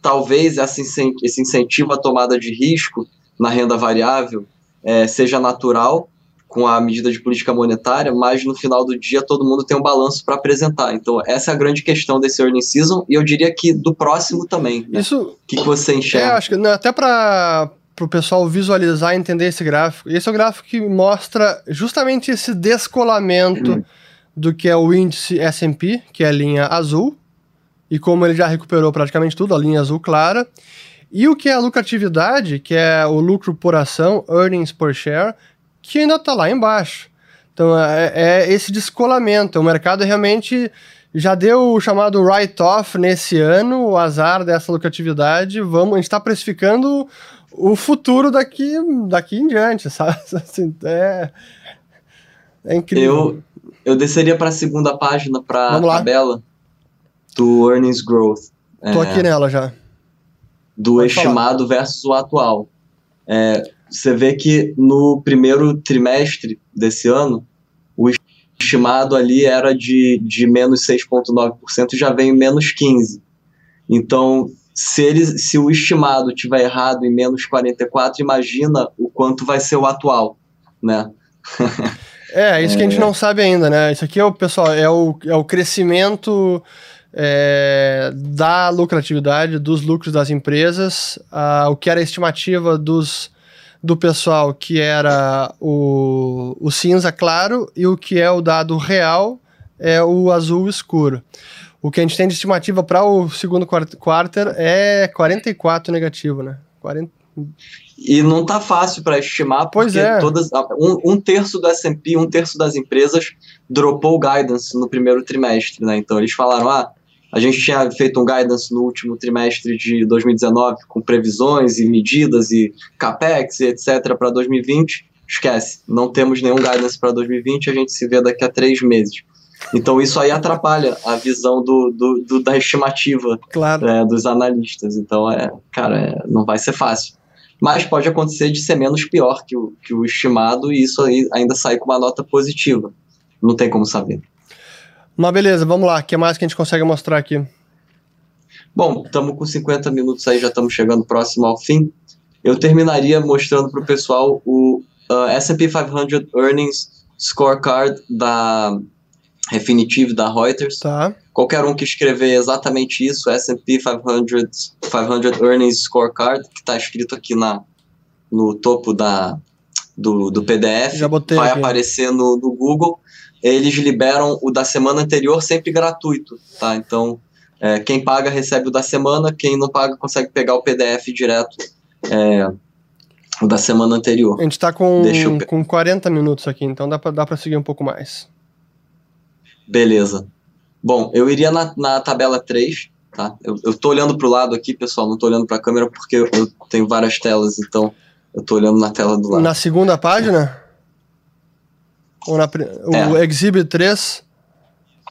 talvez esse incentivo à tomada de risco na renda variável é, seja natural com a medida de política monetária, mas no final do dia todo mundo tem um balanço para apresentar. Então, essa é a grande questão desse earning season, e eu diria que do próximo também. Né? Isso. O que, que você enxerga? É, acho que até para o pessoal visualizar e entender esse gráfico. Esse é o gráfico que mostra justamente esse descolamento uhum. do que é o índice S&P, que é a linha azul, e como ele já recuperou praticamente tudo, a linha azul clara, e o que é a lucratividade, que é o lucro por ação, earnings per share, que ainda está lá embaixo. Então é, é, esse descolamento. O mercado realmente já deu o chamado write-off nesse ano, o azar dessa lucratividade. Vamos, a gente está precificando o futuro daqui, daqui em diante, sabe? Assim, é, é incrível. Eu, eu desceria para a segunda página, para a tabela do earnings growth. Tô é, aqui nela já. Do Pode estimado falar. versus o atual. É, você vê que no primeiro trimestre desse ano, o estimado ali era de, de menos 6,9%, já vem menos 15%. Então, se, ele, se o estimado tiver errado em menos 44%, imagina o quanto vai ser o atual, né? é, isso é... que a gente não sabe ainda, né? Isso aqui, é o, pessoal, é o, é o crescimento... É, da lucratividade, dos lucros das empresas, o que era a estimativa dos do pessoal que era o, o cinza claro e o que é o dado real é o azul escuro. O que a gente tem de estimativa para o segundo quarter é 44 negativo, né? 40, E não tá fácil para estimar, Pois porque é. todas, um, um terço do S&P, um terço das empresas dropou o guidance no primeiro trimestre, né? Então eles falaram, ah, a gente tinha feito um guidance no último trimestre de 2019 com previsões e medidas e capex e etc para 2020. Esquece, não temos nenhum guidance para 2020, a gente se vê daqui a três meses. Então isso aí atrapalha a visão do, do, do- da estimativa Claro. é, dos analistas. Então, é, cara, é, não vai ser fácil. Mas pode acontecer de ser menos pior que o, que o estimado e isso aí ainda sair com uma nota positiva. Não tem como saber. Mas beleza, vamos lá. O que mais que a gente consegue mostrar aqui? Bom, estamos com 50 minutos aí, já estamos chegando próximo ao fim. Eu terminaria mostrando para o pessoal o uh, S&P 500 Earnings Scorecard da Refinitiv, da Reuters. Tá. Qualquer um que escrever exatamente isso, S&P 500, 500 Earnings Scorecard, que está escrito aqui na, no topo da, do, do PDF, vai aqui. aparecer no, no Google. Eles liberam o da semana anterior sempre gratuito, tá? Então, é, quem paga recebe o da semana, quem não paga consegue pegar o PDF direto, é, o da semana anterior. A gente tá com, eu com 40 minutos aqui, então dá pra, dá pra seguir um pouco mais. Beleza. Bom, eu iria na, na tabela 3, tá? Eu, eu tô olhando pro lado aqui, pessoal, não tô olhando pra câmera porque eu, eu tenho várias telas, então eu tô olhando na tela do lado. Na segunda página? Ou na, o É. Exhibit 3?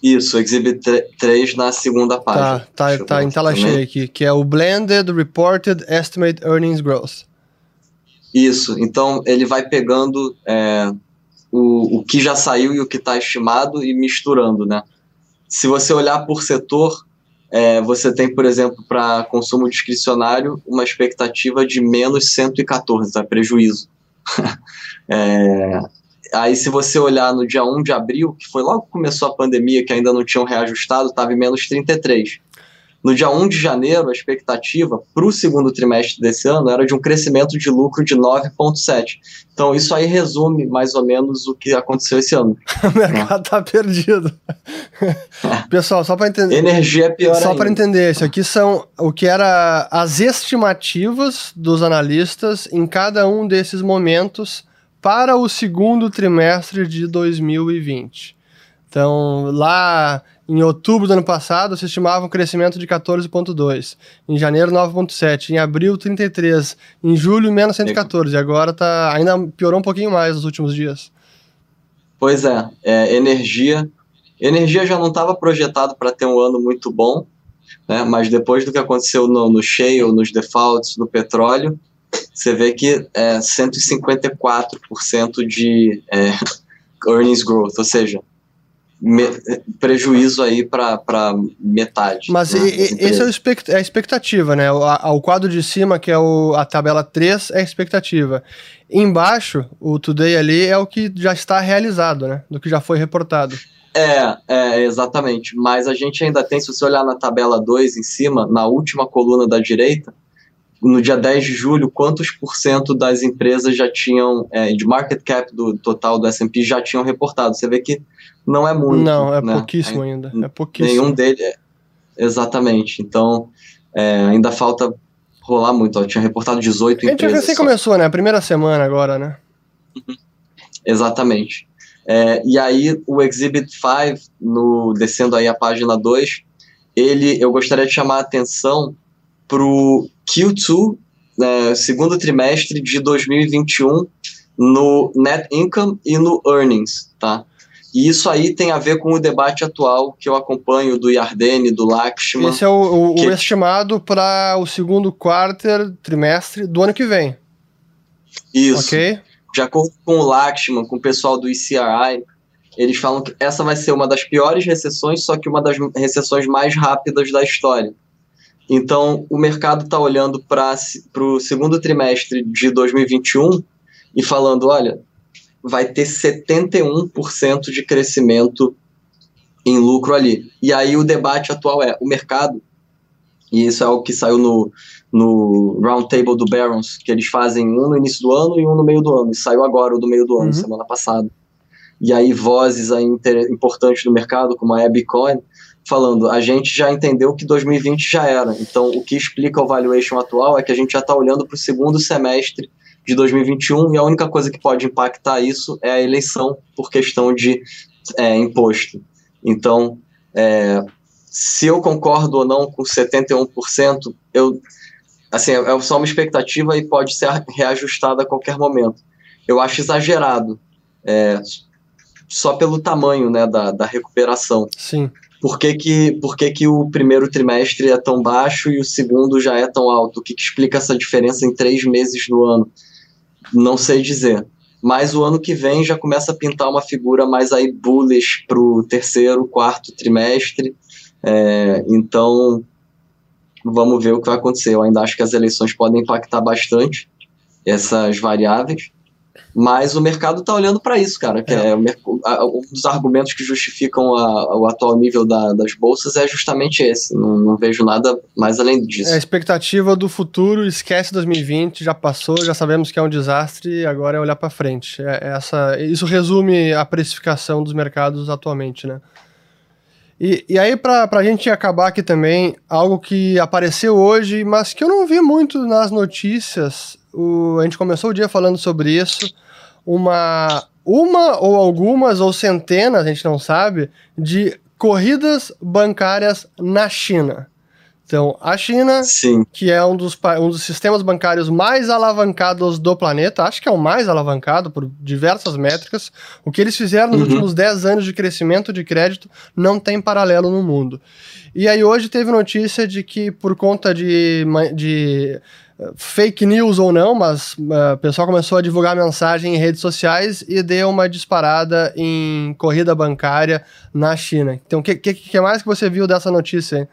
Isso, Exhibit 3 na segunda página. Tá, tá, tá em tela cheia aqui, que é o Blended Reported Estimate Earnings Growth. Isso, então ele vai pegando é, o, o que já saiu e o que está estimado e misturando, né? Se você olhar por setor, é, você tem, por exemplo, para consumo discricionário, uma expectativa de menos 114, tá? Prejuízo. É, aí, se você olhar no dia 1 de abril, que foi logo que começou a pandemia, que ainda não tinham reajustado, estava em menos 33. No dia 1 de janeiro, a expectativa para o segundo trimestre desse ano era de um crescimento de lucro de 9,7. Então, isso aí resume mais ou menos o que aconteceu esse ano. O mercado tá perdido. Pessoal, só para entender. Energia é pior Só para entender, isso aqui são o que era as estimativas dos analistas em cada um desses momentos para o segundo trimestre de 2020. Então, lá em outubro do ano passado, se estimava um crescimento de 14,2. Em janeiro, 9,7. Em abril, 33. Em julho, menos 114. E agora tá, ainda piorou um pouquinho mais nos últimos dias. Pois é, é, energia. Energia já não estava projetado para ter um ano muito bom, né? mas depois do que aconteceu no, no shale, nos defaults, no petróleo, você vê que é 154% de é, earnings growth, ou seja, me- prejuízo aí para metade. Mas né, e- e- esse é, expect- é a expectativa, né? O, a- o quadro de cima, que é o- a tabela 3, é a expectativa. Embaixo, o Today ali é o que já está realizado, né? Do que já foi reportado. É, é, exatamente. Mas a gente ainda tem, se você olhar na tabela 2 em cima, na última coluna da direita, no dia 10 de julho, quantos por cento das empresas já tinham, é, de market cap do total do S&P já tinham reportado? Você vê que não é muito. Não, é né? pouquíssimo Aí, ainda. É pouquíssimo. Nenhum deles. é- Exatamente. Então, é, ainda falta rolar muito. Ó, tinha reportado 18 A gente empresas. recém só. começou, né? A primeira semana agora, né? Exatamente. É, e aí, o Exhibit 5, no, descendo aí a página 2, ele, eu gostaria de chamar a atenção para o Q2, né, segundo trimestre de 2021, no Net Income e no Earnings, tá? E isso aí tem a ver com o debate atual que eu acompanho do Yardeni, do Lakshman. Esse é o, o- o Que- estimado para o segundo quarter, trimestre do ano que vem. Isso. Ok? de acordo com o Lakshman, com o pessoal do ICRI, eles falam que essa vai ser uma das piores recessões, só que uma das recessões mais rápidas da história. Então, o mercado está olhando para o segundo trimestre de 2021 e falando: olha, vai ter 71% de crescimento em lucro ali. E aí o debate atual é: o mercado, e isso é algo que saiu no, no Roundtable do Barons, que eles fazem um no início do ano e um no meio do ano, e saiu agora o do meio do ano, Uhum. semana passada. E aí vozes aí importantes do mercado, como a Abby Cohen, falando, a gente já entendeu que 2020 já era. Então, o que explica o valuation atual é que a gente já está olhando para o segundo semestre de 2021 e a única coisa que pode impactar isso é a eleição por questão de é, imposto. Então, é, se eu concordo ou não com 71%, eu, assim, é só uma expectativa e pode ser reajustada a qualquer momento. Eu acho exagerado, é, só pelo tamanho né, da, da recuperação. Sim. Por que, que, por que, que o primeiro trimestre é tão baixo e o segundo já é tão alto? O que, que explica essa diferença em três meses do ano? Não sei dizer. Mas o ano que vem já começa a pintar uma figura mais aí bullish para o terceiro, quarto trimestre. É, então, vamos ver o que vai acontecer. Eu ainda acho que as eleições podem impactar bastante essas variáveis. Mas o mercado está olhando para isso, cara. Que é. é um dos argumentos que justificam a, o atual nível da, das bolsas é justamente esse. Não, não, vejo nada mais além disso. É a expectativa do futuro, esquece 2020, já passou, já sabemos que é um desastre, agora é olhar para frente. É, é, essa, isso resume a precificação dos mercados atualmente, né? E, e aí, para a gente acabar aqui também, algo que apareceu hoje, mas que eu não vi muito nas notícias. O, a gente começou o dia falando sobre isso uma, uma ou algumas ou centenas, a gente não sabe, de corridas bancárias na China. Então, a China, Sim. que é um dos, um dos sistemas bancários mais alavancados do planeta, acho que é o mais alavancado por diversas métricas, o que eles fizeram nos uhum. últimos 10 anos de crescimento de crédito não tem paralelo no mundo. E aí hoje teve notícia de que por conta de, de fake news ou não, mas uh, o pessoal começou a divulgar mensagem em redes sociais e deu uma disparada em corrida bancária na China. Então, o que, que, que, mais que você viu dessa notícia?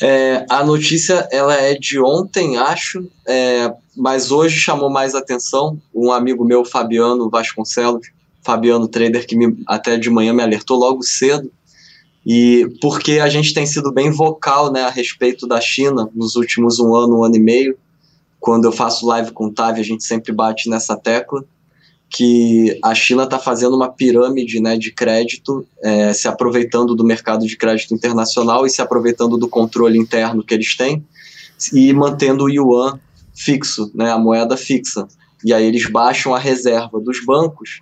É, a notícia ela é de ontem, acho, é, mas hoje chamou mais atenção. Um amigo meu, Fabiano Vasconcelos, Fabiano Trader, que me, até de manhã me alertou logo cedo, e porque a gente tem sido bem vocal né, a respeito da China nos últimos um ano, um ano e meio. Quando eu faço live com o Tavi, a gente sempre bate nessa tecla que a China está fazendo uma pirâmide né, de crédito, é, se aproveitando do mercado de crédito internacional e se aproveitando do controle interno que eles têm e mantendo o yuan fixo, né, a moeda fixa. E aí eles baixam a reserva dos bancos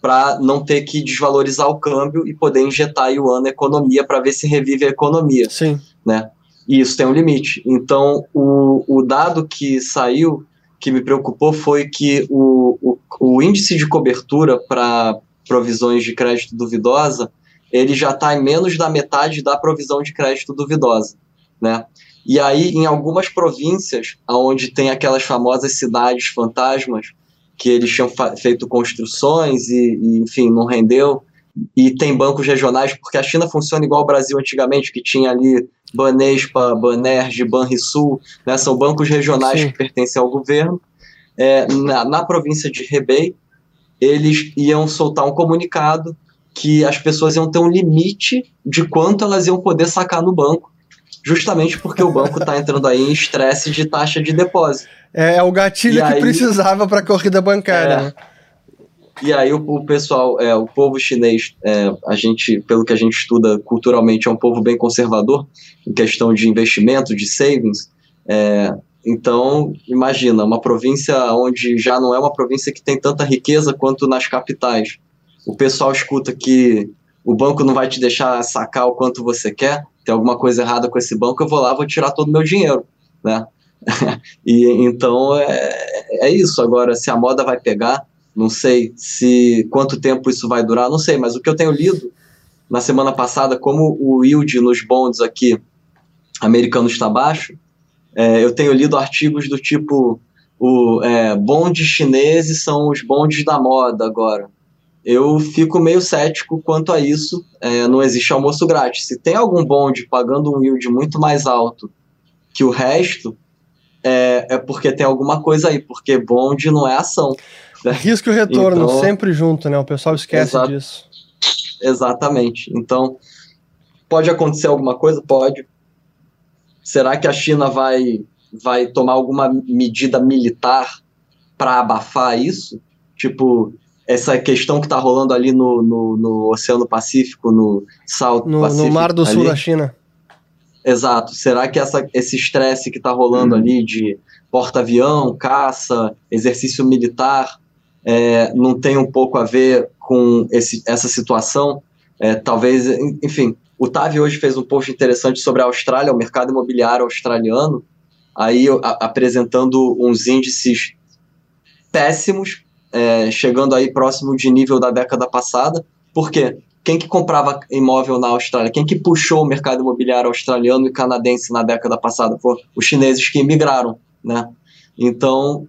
para não ter que desvalorizar o câmbio e poder injetar yuan na economia para ver se revive a economia. Sim. Né? E isso tem um limite. Então, o, o dado que saiu, que me preocupou, foi que o, o, o índice de cobertura para provisões de crédito duvidosa, ele já está em menos da metade da provisão de crédito duvidosa. Né? E aí, em algumas províncias, onde tem aquelas famosas cidades fantasmas, que eles tinham feito construções e, e, enfim, não rendeu. E tem bancos regionais, porque a China funciona igual ao Brasil antigamente, que tinha ali Banespa, Banerj, Banrisul, né, são bancos regionais Sim. que pertencem ao governo. É, na, na província de Hebei, eles iam soltar um comunicado que as pessoas iam ter um limite de quanto elas iam poder sacar no banco, justamente porque o banco está entrando aí em estresse de taxa de depósito. É, é o gatilho e que aí, precisava para a corrida bancária. É, né? E aí o, o, pessoal, é, o povo chinês, é, a gente, pelo que a gente estuda culturalmente, é um povo bem conservador em questão de investimento, de savings. É, então, imagina, uma província onde já não é uma província que tem tanta riqueza quanto nas capitais. O pessoal escuta que o banco não vai te deixar sacar o quanto você quer, tem alguma coisa errada com esse banco, eu vou lá, vou tirar todo o meu dinheiro, né? e então é, é isso. Agora, se a moda vai pegar, não sei. Se quanto tempo isso vai durar, não sei. Mas o que eu tenho lido na semana passada, como o yield nos bonds aqui americanos está baixo, é, eu tenho lido artigos do tipo o é, bondes chineses são os bondes da moda agora. Eu fico meio cético quanto a isso. É, não existe almoço grátis. Se tem algum bonde pagando um yield muito mais alto que o resto, é, é porque tem alguma coisa aí, porque bonde não é ação. Né? Risco e retorno então, sempre junto, né? O pessoal esquece exa disso. Exatamente. Então, pode acontecer alguma coisa? Pode. Será que a China vai, vai tomar alguma medida militar para abafar isso? Tipo, essa questão que está rolando ali no, no, no, Oceano Pacífico, no South no, Pacífico. No Mar do ali. Sul da China. Exato. Será que essa, esse estresse que está rolando uhum. ali de porta-avião, caça, exercício militar, é, não tem um pouco a ver com esse, essa situação? É, talvez, enfim, o Tavi hoje fez um post interessante sobre a Austrália, o mercado imobiliário australiano, aí a, apresentando uns índices péssimos é, chegando aí próximo de nível da década passada. Por quê? Quem que comprava imóvel na Austrália? Quem que puxou o mercado imobiliário australiano e canadense na década passada? Foram os chineses que imigraram, né? Então,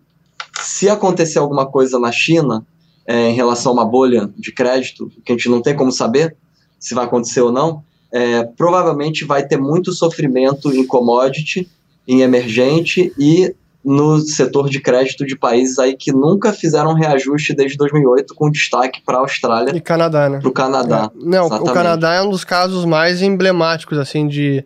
se acontecer alguma coisa na China é, em relação a uma bolha de crédito, que a gente não tem como saber se vai acontecer ou não, é, provavelmente vai ter muito sofrimento em commodity, em emergente e no setor de crédito de países aí que nunca fizeram reajuste desde 2008, com destaque para a Austrália e Canadá, né? Para o Canadá. É. Não, exatamente. o Canadá é um dos casos mais emblemáticos assim de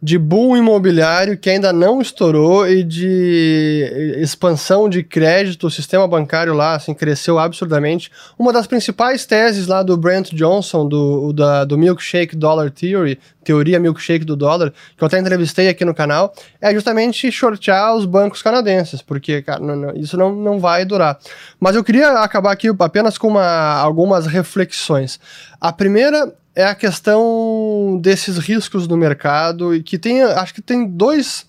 de boom imobiliário que ainda não estourou e de expansão de crédito, o sistema bancário lá assim, cresceu absurdamente. Uma das principais teses lá do Brent Johnson, do, da, do Milkshake Dollar Theory, teoria milkshake do dólar, que eu até entrevistei aqui no canal, é justamente shortear os bancos canadenses, porque, cara, não, não, isso não, não vai durar. Mas eu queria acabar aqui apenas com uma, algumas reflexões. A primeira é a questão desses riscos no mercado e que tem, acho que tem dois.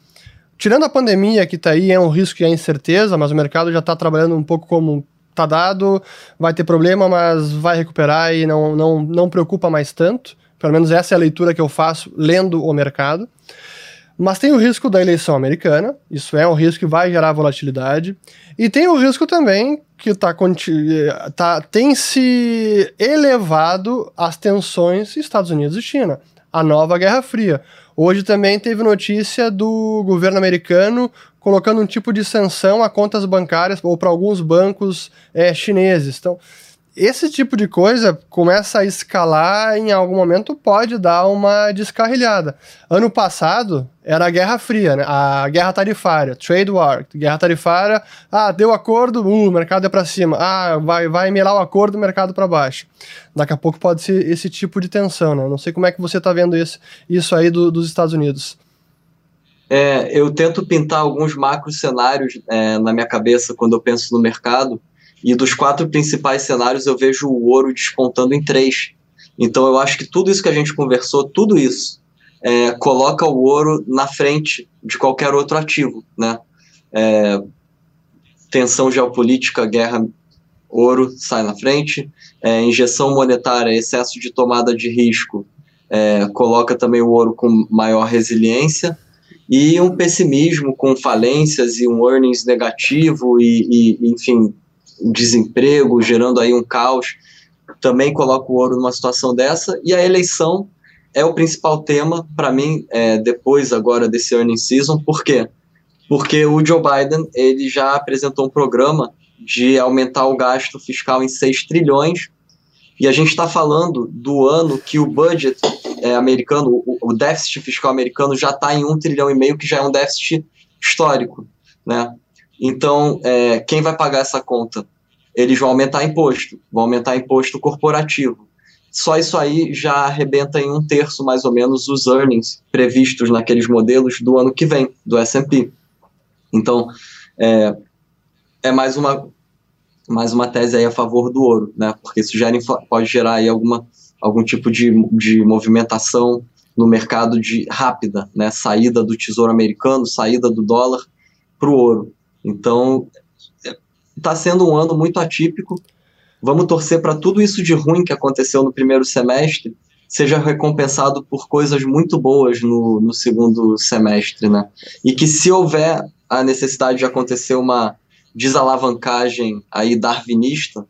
Tirando a pandemia que está aí, é um risco e é incerteza, mas o mercado já está trabalhando um pouco como tá dado, vai ter problema, mas vai recuperar e não, não, não preocupa mais tanto. Pelo menos essa é a leitura que eu faço lendo o mercado. Mas tem o risco da eleição americana, isso é um risco que vai gerar volatilidade. E tem o risco também que tá, tá, tem se elevado as tensões Estados Unidos e China, a nova Guerra Fria. Hoje também teve notícia do governo americano colocando um tipo de sanção a contas bancárias ou para alguns bancos é, chineses. Então, esse tipo de coisa começa a escalar em algum momento pode dar uma descarrilhada. Ano passado era a Guerra Fria, né? a guerra tarifária, trade war, guerra tarifária, ah, deu acordo, uh, o mercado é para cima, ah, vai vai melar o acordo, o mercado para baixo. Daqui a pouco pode ser esse tipo de tensão, né? Não sei como é que você está vendo isso, isso aí do, dos Estados Unidos. É, eu tento pintar alguns macro cenários é, na minha cabeça quando eu penso no mercado e dos quatro principais cenários, eu vejo o ouro despontando em três. Então, eu acho que tudo isso que a gente conversou, tudo isso, é, coloca o ouro na frente de qualquer outro ativo. Né? É, tensão geopolítica, guerra, ouro sai na frente. É, injeção monetária, excesso de tomada de risco, é, coloca também o ouro com maior resiliência e um pessimismo com falências e um earnings negativo e, e enfim, desemprego, gerando aí um caos, também coloca o ouro numa situação dessa, e a eleição é o principal tema para mim é, depois agora desse earnings season, por quê? Porque o Joe Biden ele já apresentou um programa de aumentar o gasto fiscal em 6 trilhões, e a gente está falando do ano que o budget é, americano, o, déficit fiscal americano já está em 1 trilhão e meio, que já é um déficit histórico, né? Então, é, quem vai pagar essa conta? Eles vão aumentar imposto, vão aumentar imposto corporativo. Só isso aí já arrebenta em um terço, mais ou menos, os earnings previstos naqueles modelos do ano que vem, do S&P. Então, é, é mais uma mais uma tese aí a favor do ouro, né? Porque isso gera, pode gerar aí alguma, algum tipo de, de movimentação no mercado de rápida, né? Saída do tesouro americano, saída do dólar para o ouro. Então, está sendo um ano muito atípico. Vamos torcer para tudo isso de ruim que aconteceu no primeiro semestre seja recompensado por coisas muito boas no, no segundo semestre, né? E que se houver a necessidade de acontecer uma desalavancagem aí darwinista,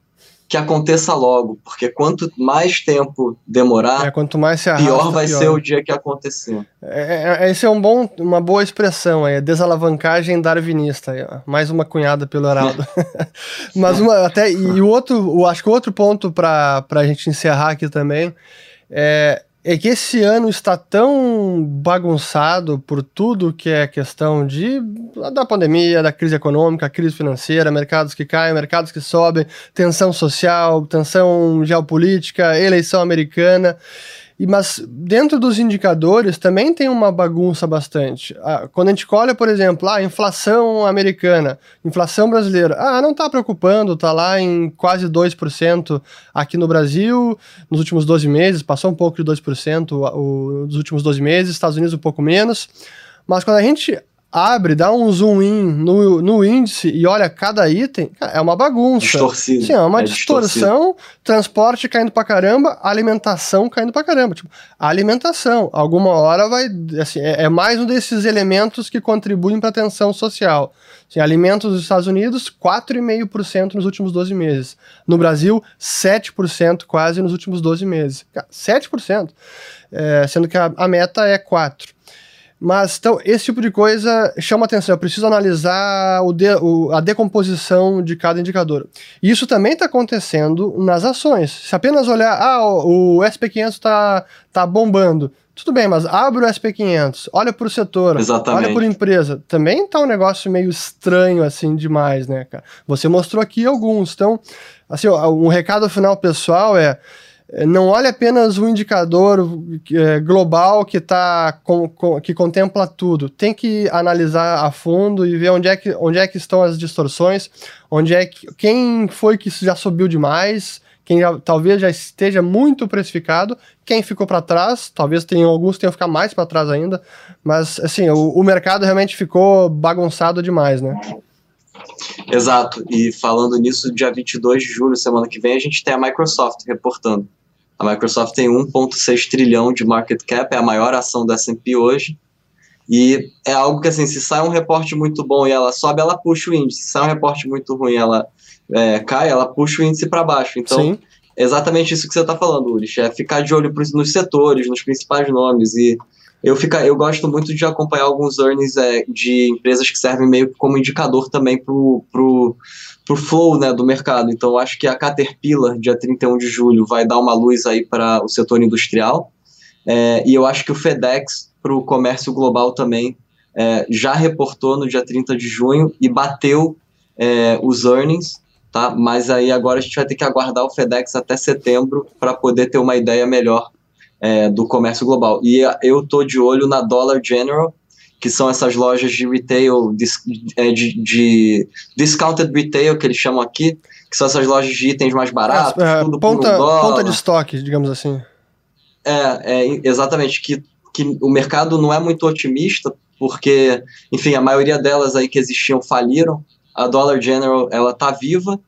que aconteça logo, porque quanto mais tempo demorar, é, quanto mais se arrasta, pior vai pior. ser o dia que acontecer. É, é, esse é um bom, uma boa expressão, é desalavancagem darwinista, mais uma cunhada pelo Heraldo. Mas uma, até e o outro, o, acho que o outro ponto para a gente encerrar aqui também é é que esse ano está tão bagunçado por tudo que é questão de da pandemia, da crise econômica, crise financeira, mercados que caem, mercados que sobem, tensão social, tensão geopolítica, eleição americana. E, mas dentro dos indicadores também tem uma bagunça bastante. Ah, quando a gente olha, por exemplo, a ah, inflação americana, inflação brasileira, ah, não está preocupando, está lá em quase 2% aqui no Brasil nos últimos 12 meses, passou um pouco de 2% o, o, nos últimos 12 meses, Estados Unidos um pouco menos. Mas quando a gente abre, dá um zoom in no, no índice e olha cada item, é uma bagunça. Distorcido. Sim, é uma é distorção, transporte caindo pra caramba, alimentação caindo pra caramba. Tipo, alimentação, alguma hora vai, assim, é, é mais um desses elementos que contribuem para a tensão social. Assim, alimentos dos Estados Unidos, 4,5% nos últimos 12 meses. No Brasil, 7% quase nos últimos 12 meses. 7%. É, sendo que a, a meta é 4%. Mas, então, esse tipo de coisa chama atenção. Eu preciso analisar o de, o, a decomposição de cada indicador. E isso também está acontecendo nas ações. Se apenas olhar, ah, o, o SP500 está tá bombando. Tudo bem, mas abre o SP500, olha para o setor, Exatamente. olha por empresa. Também está um negócio meio estranho, assim, demais, né, cara? Você mostrou aqui alguns. Então, assim, um recado final pessoal é é, não olha apenas o indicador é, global que tá com, com, que contempla tudo. Tem que analisar a fundo e ver onde é que, onde é que estão as distorções, onde é que quem foi que já subiu demais, quem já, talvez já esteja muito precificado, quem ficou para trás, talvez tenha alguns tenham ficar mais para trás ainda, mas assim, o, o mercado realmente ficou bagunçado demais, né? Exato, e falando nisso, dia 22 de julho, semana que vem, a gente tem a Microsoft reportando. A Microsoft tem 1,6 trilhão de market cap, é a maior ação da S&P hoje. E é algo que, assim, se sai um reporte muito bom e ela sobe, ela puxa o índice. Se sai um reporte muito ruim e ela é, cai, ela puxa o índice para baixo. Então, Sim. é exatamente isso que você está falando, Ulrich. É ficar de olho nos setores, nos principais nomes. E eu, fica, eu gosto muito de acompanhar alguns earnings é, de empresas que servem meio como indicador também para pro pro flow né, do mercado. Então, acho que a Caterpillar, dia 31 de julho, vai dar uma luz aí para o setor industrial. É, e eu acho que o FedEx, para o comércio global também, é, já reportou no dia 30 de junho e bateu é, os earnings, tá? Mas aí agora a gente vai ter que aguardar o FedEx até setembro para poder ter uma ideia melhor é, do comércio global. E eu tô de olho na Dollar General, que são essas lojas de retail, de, é, de, de, discounted retail, que eles chamam aqui, que são essas lojas de itens mais baratos, é, tudo ponta, por um ponta de estoque, digamos assim. É, é, exatamente, que, que o mercado não é muito otimista, porque, enfim, a maioria delas aí que existiam faliram, a Dollar General, ela tá viva,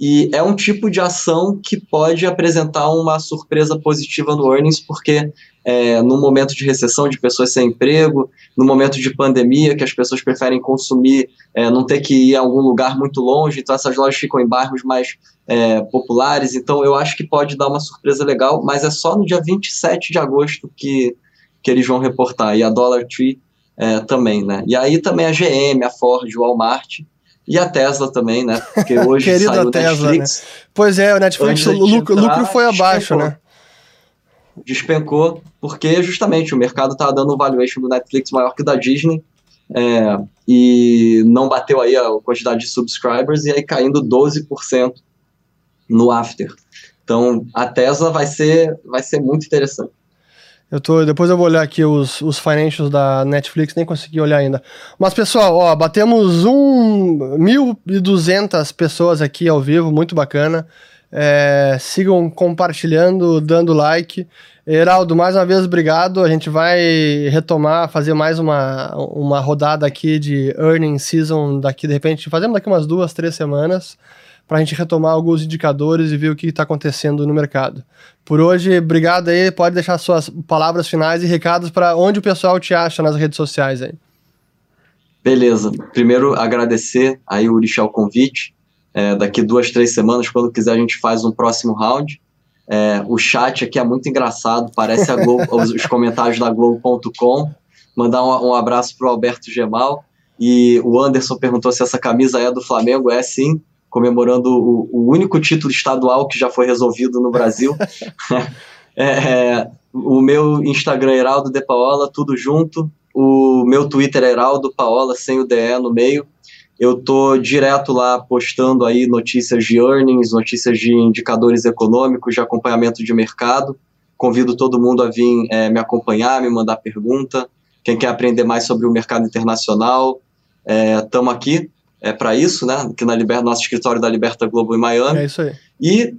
e é um tipo de ação que pode apresentar uma surpresa positiva no earnings, porque é, no momento de recessão, de pessoas sem emprego, no momento de pandemia, que as pessoas preferem consumir, é, não ter que ir a algum lugar muito longe, então essas lojas ficam em bairros mais é, populares. Então eu acho que pode dar uma surpresa legal, mas é só no dia 27 de agosto que, que eles vão reportar. E a Dollar Tree é, também, né? E aí também a GM, a Ford, o Walmart e a Tesla também, né? Porque hoje saiu o Netflix. Né? Pois é, o Netflix, o lucro, entrar, lucro foi abaixo, despencou. né? Despencou, porque justamente o mercado tá dando um valuation do Netflix maior que da Disney, é, e não bateu aí a quantidade de subscribers, e aí caindo 12% no after. Então, a Tesla vai ser, vai ser muito interessante. Eu tô, depois eu vou olhar aqui os, os financials da Netflix, nem consegui olhar ainda. Mas, pessoal, ó, batemos um 1.200 pessoas aqui ao vivo, muito bacana. É, sigam compartilhando, dando like. Heraldo, mais uma vez, obrigado. A gente vai retomar, fazer mais uma, uma rodada aqui de earning season daqui, de repente, fazemos daqui umas duas, três semanas para a gente retomar alguns indicadores e ver o que está acontecendo no mercado. Por hoje, obrigado aí. Pode deixar suas palavras finais e recados para onde o pessoal te acha nas redes sociais aí. Beleza. Primeiro, agradecer aí o Urixá o convite. É, daqui duas, três semanas, quando quiser, a gente faz um próximo round. É, o chat aqui é muito engraçado, parece Globo, os, os, comentários da Globo.com. Mandar um, um abraço para o Alberto Gemal. E o Anderson perguntou se essa camisa é do Flamengo. É sim comemorando o, o, único título estadual que já foi resolvido no Brasil. é, é, O meu Instagram é Heraldo De Paola, tudo junto. O meu Twitter é Heraldo Paola, sem o DE no meio. Eu tô direto lá postando aí notícias de earnings, notícias de indicadores econômicos, de acompanhamento de mercado. Convido todo mundo a vir é, me acompanhar, me mandar pergunta. Quem quer aprender mais sobre o mercado internacional, estamos é, aqui é para isso, né? Aqui na Liber, nosso escritório da Liberta Globo em Miami. É isso aí. E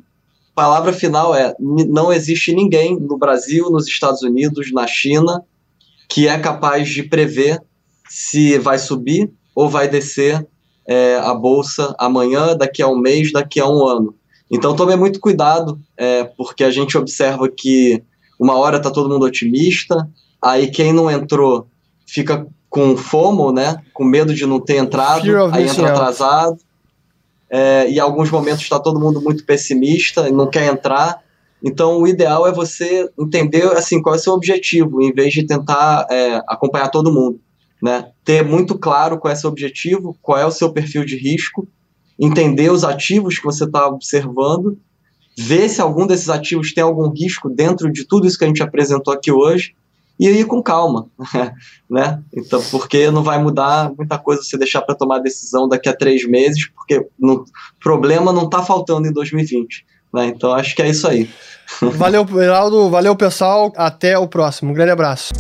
palavra final é: não existe ninguém no Brasil, nos Estados Unidos, na China, que é capaz de prever se vai subir ou vai descer é, a bolsa amanhã, daqui a um mês, daqui a um ano. Então tome muito cuidado, é, porque a gente observa que uma hora está todo mundo otimista, aí quem não entrou fica com FOMO, né? Com medo de não ter entrado, aí entra atrasado. É, e em alguns momentos está todo mundo muito pessimista e não quer entrar. Então, o ideal é você entender assim qual é o seu objetivo, em vez de tentar é, acompanhar todo mundo. Né? Ter muito claro qual é o seu objetivo, qual é o seu perfil de risco, entender os ativos que você está observando, ver se algum desses ativos tem algum risco dentro de tudo isso que a gente apresentou aqui hoje e ir com calma, né? Então, porque não vai mudar muita coisa você deixar para tomar decisão daqui a três meses, porque o problema não está faltando em 2020. Né? Então, acho que é isso aí. Valeu, Heraldo. Valeu, pessoal. Até o próximo. Um grande abraço.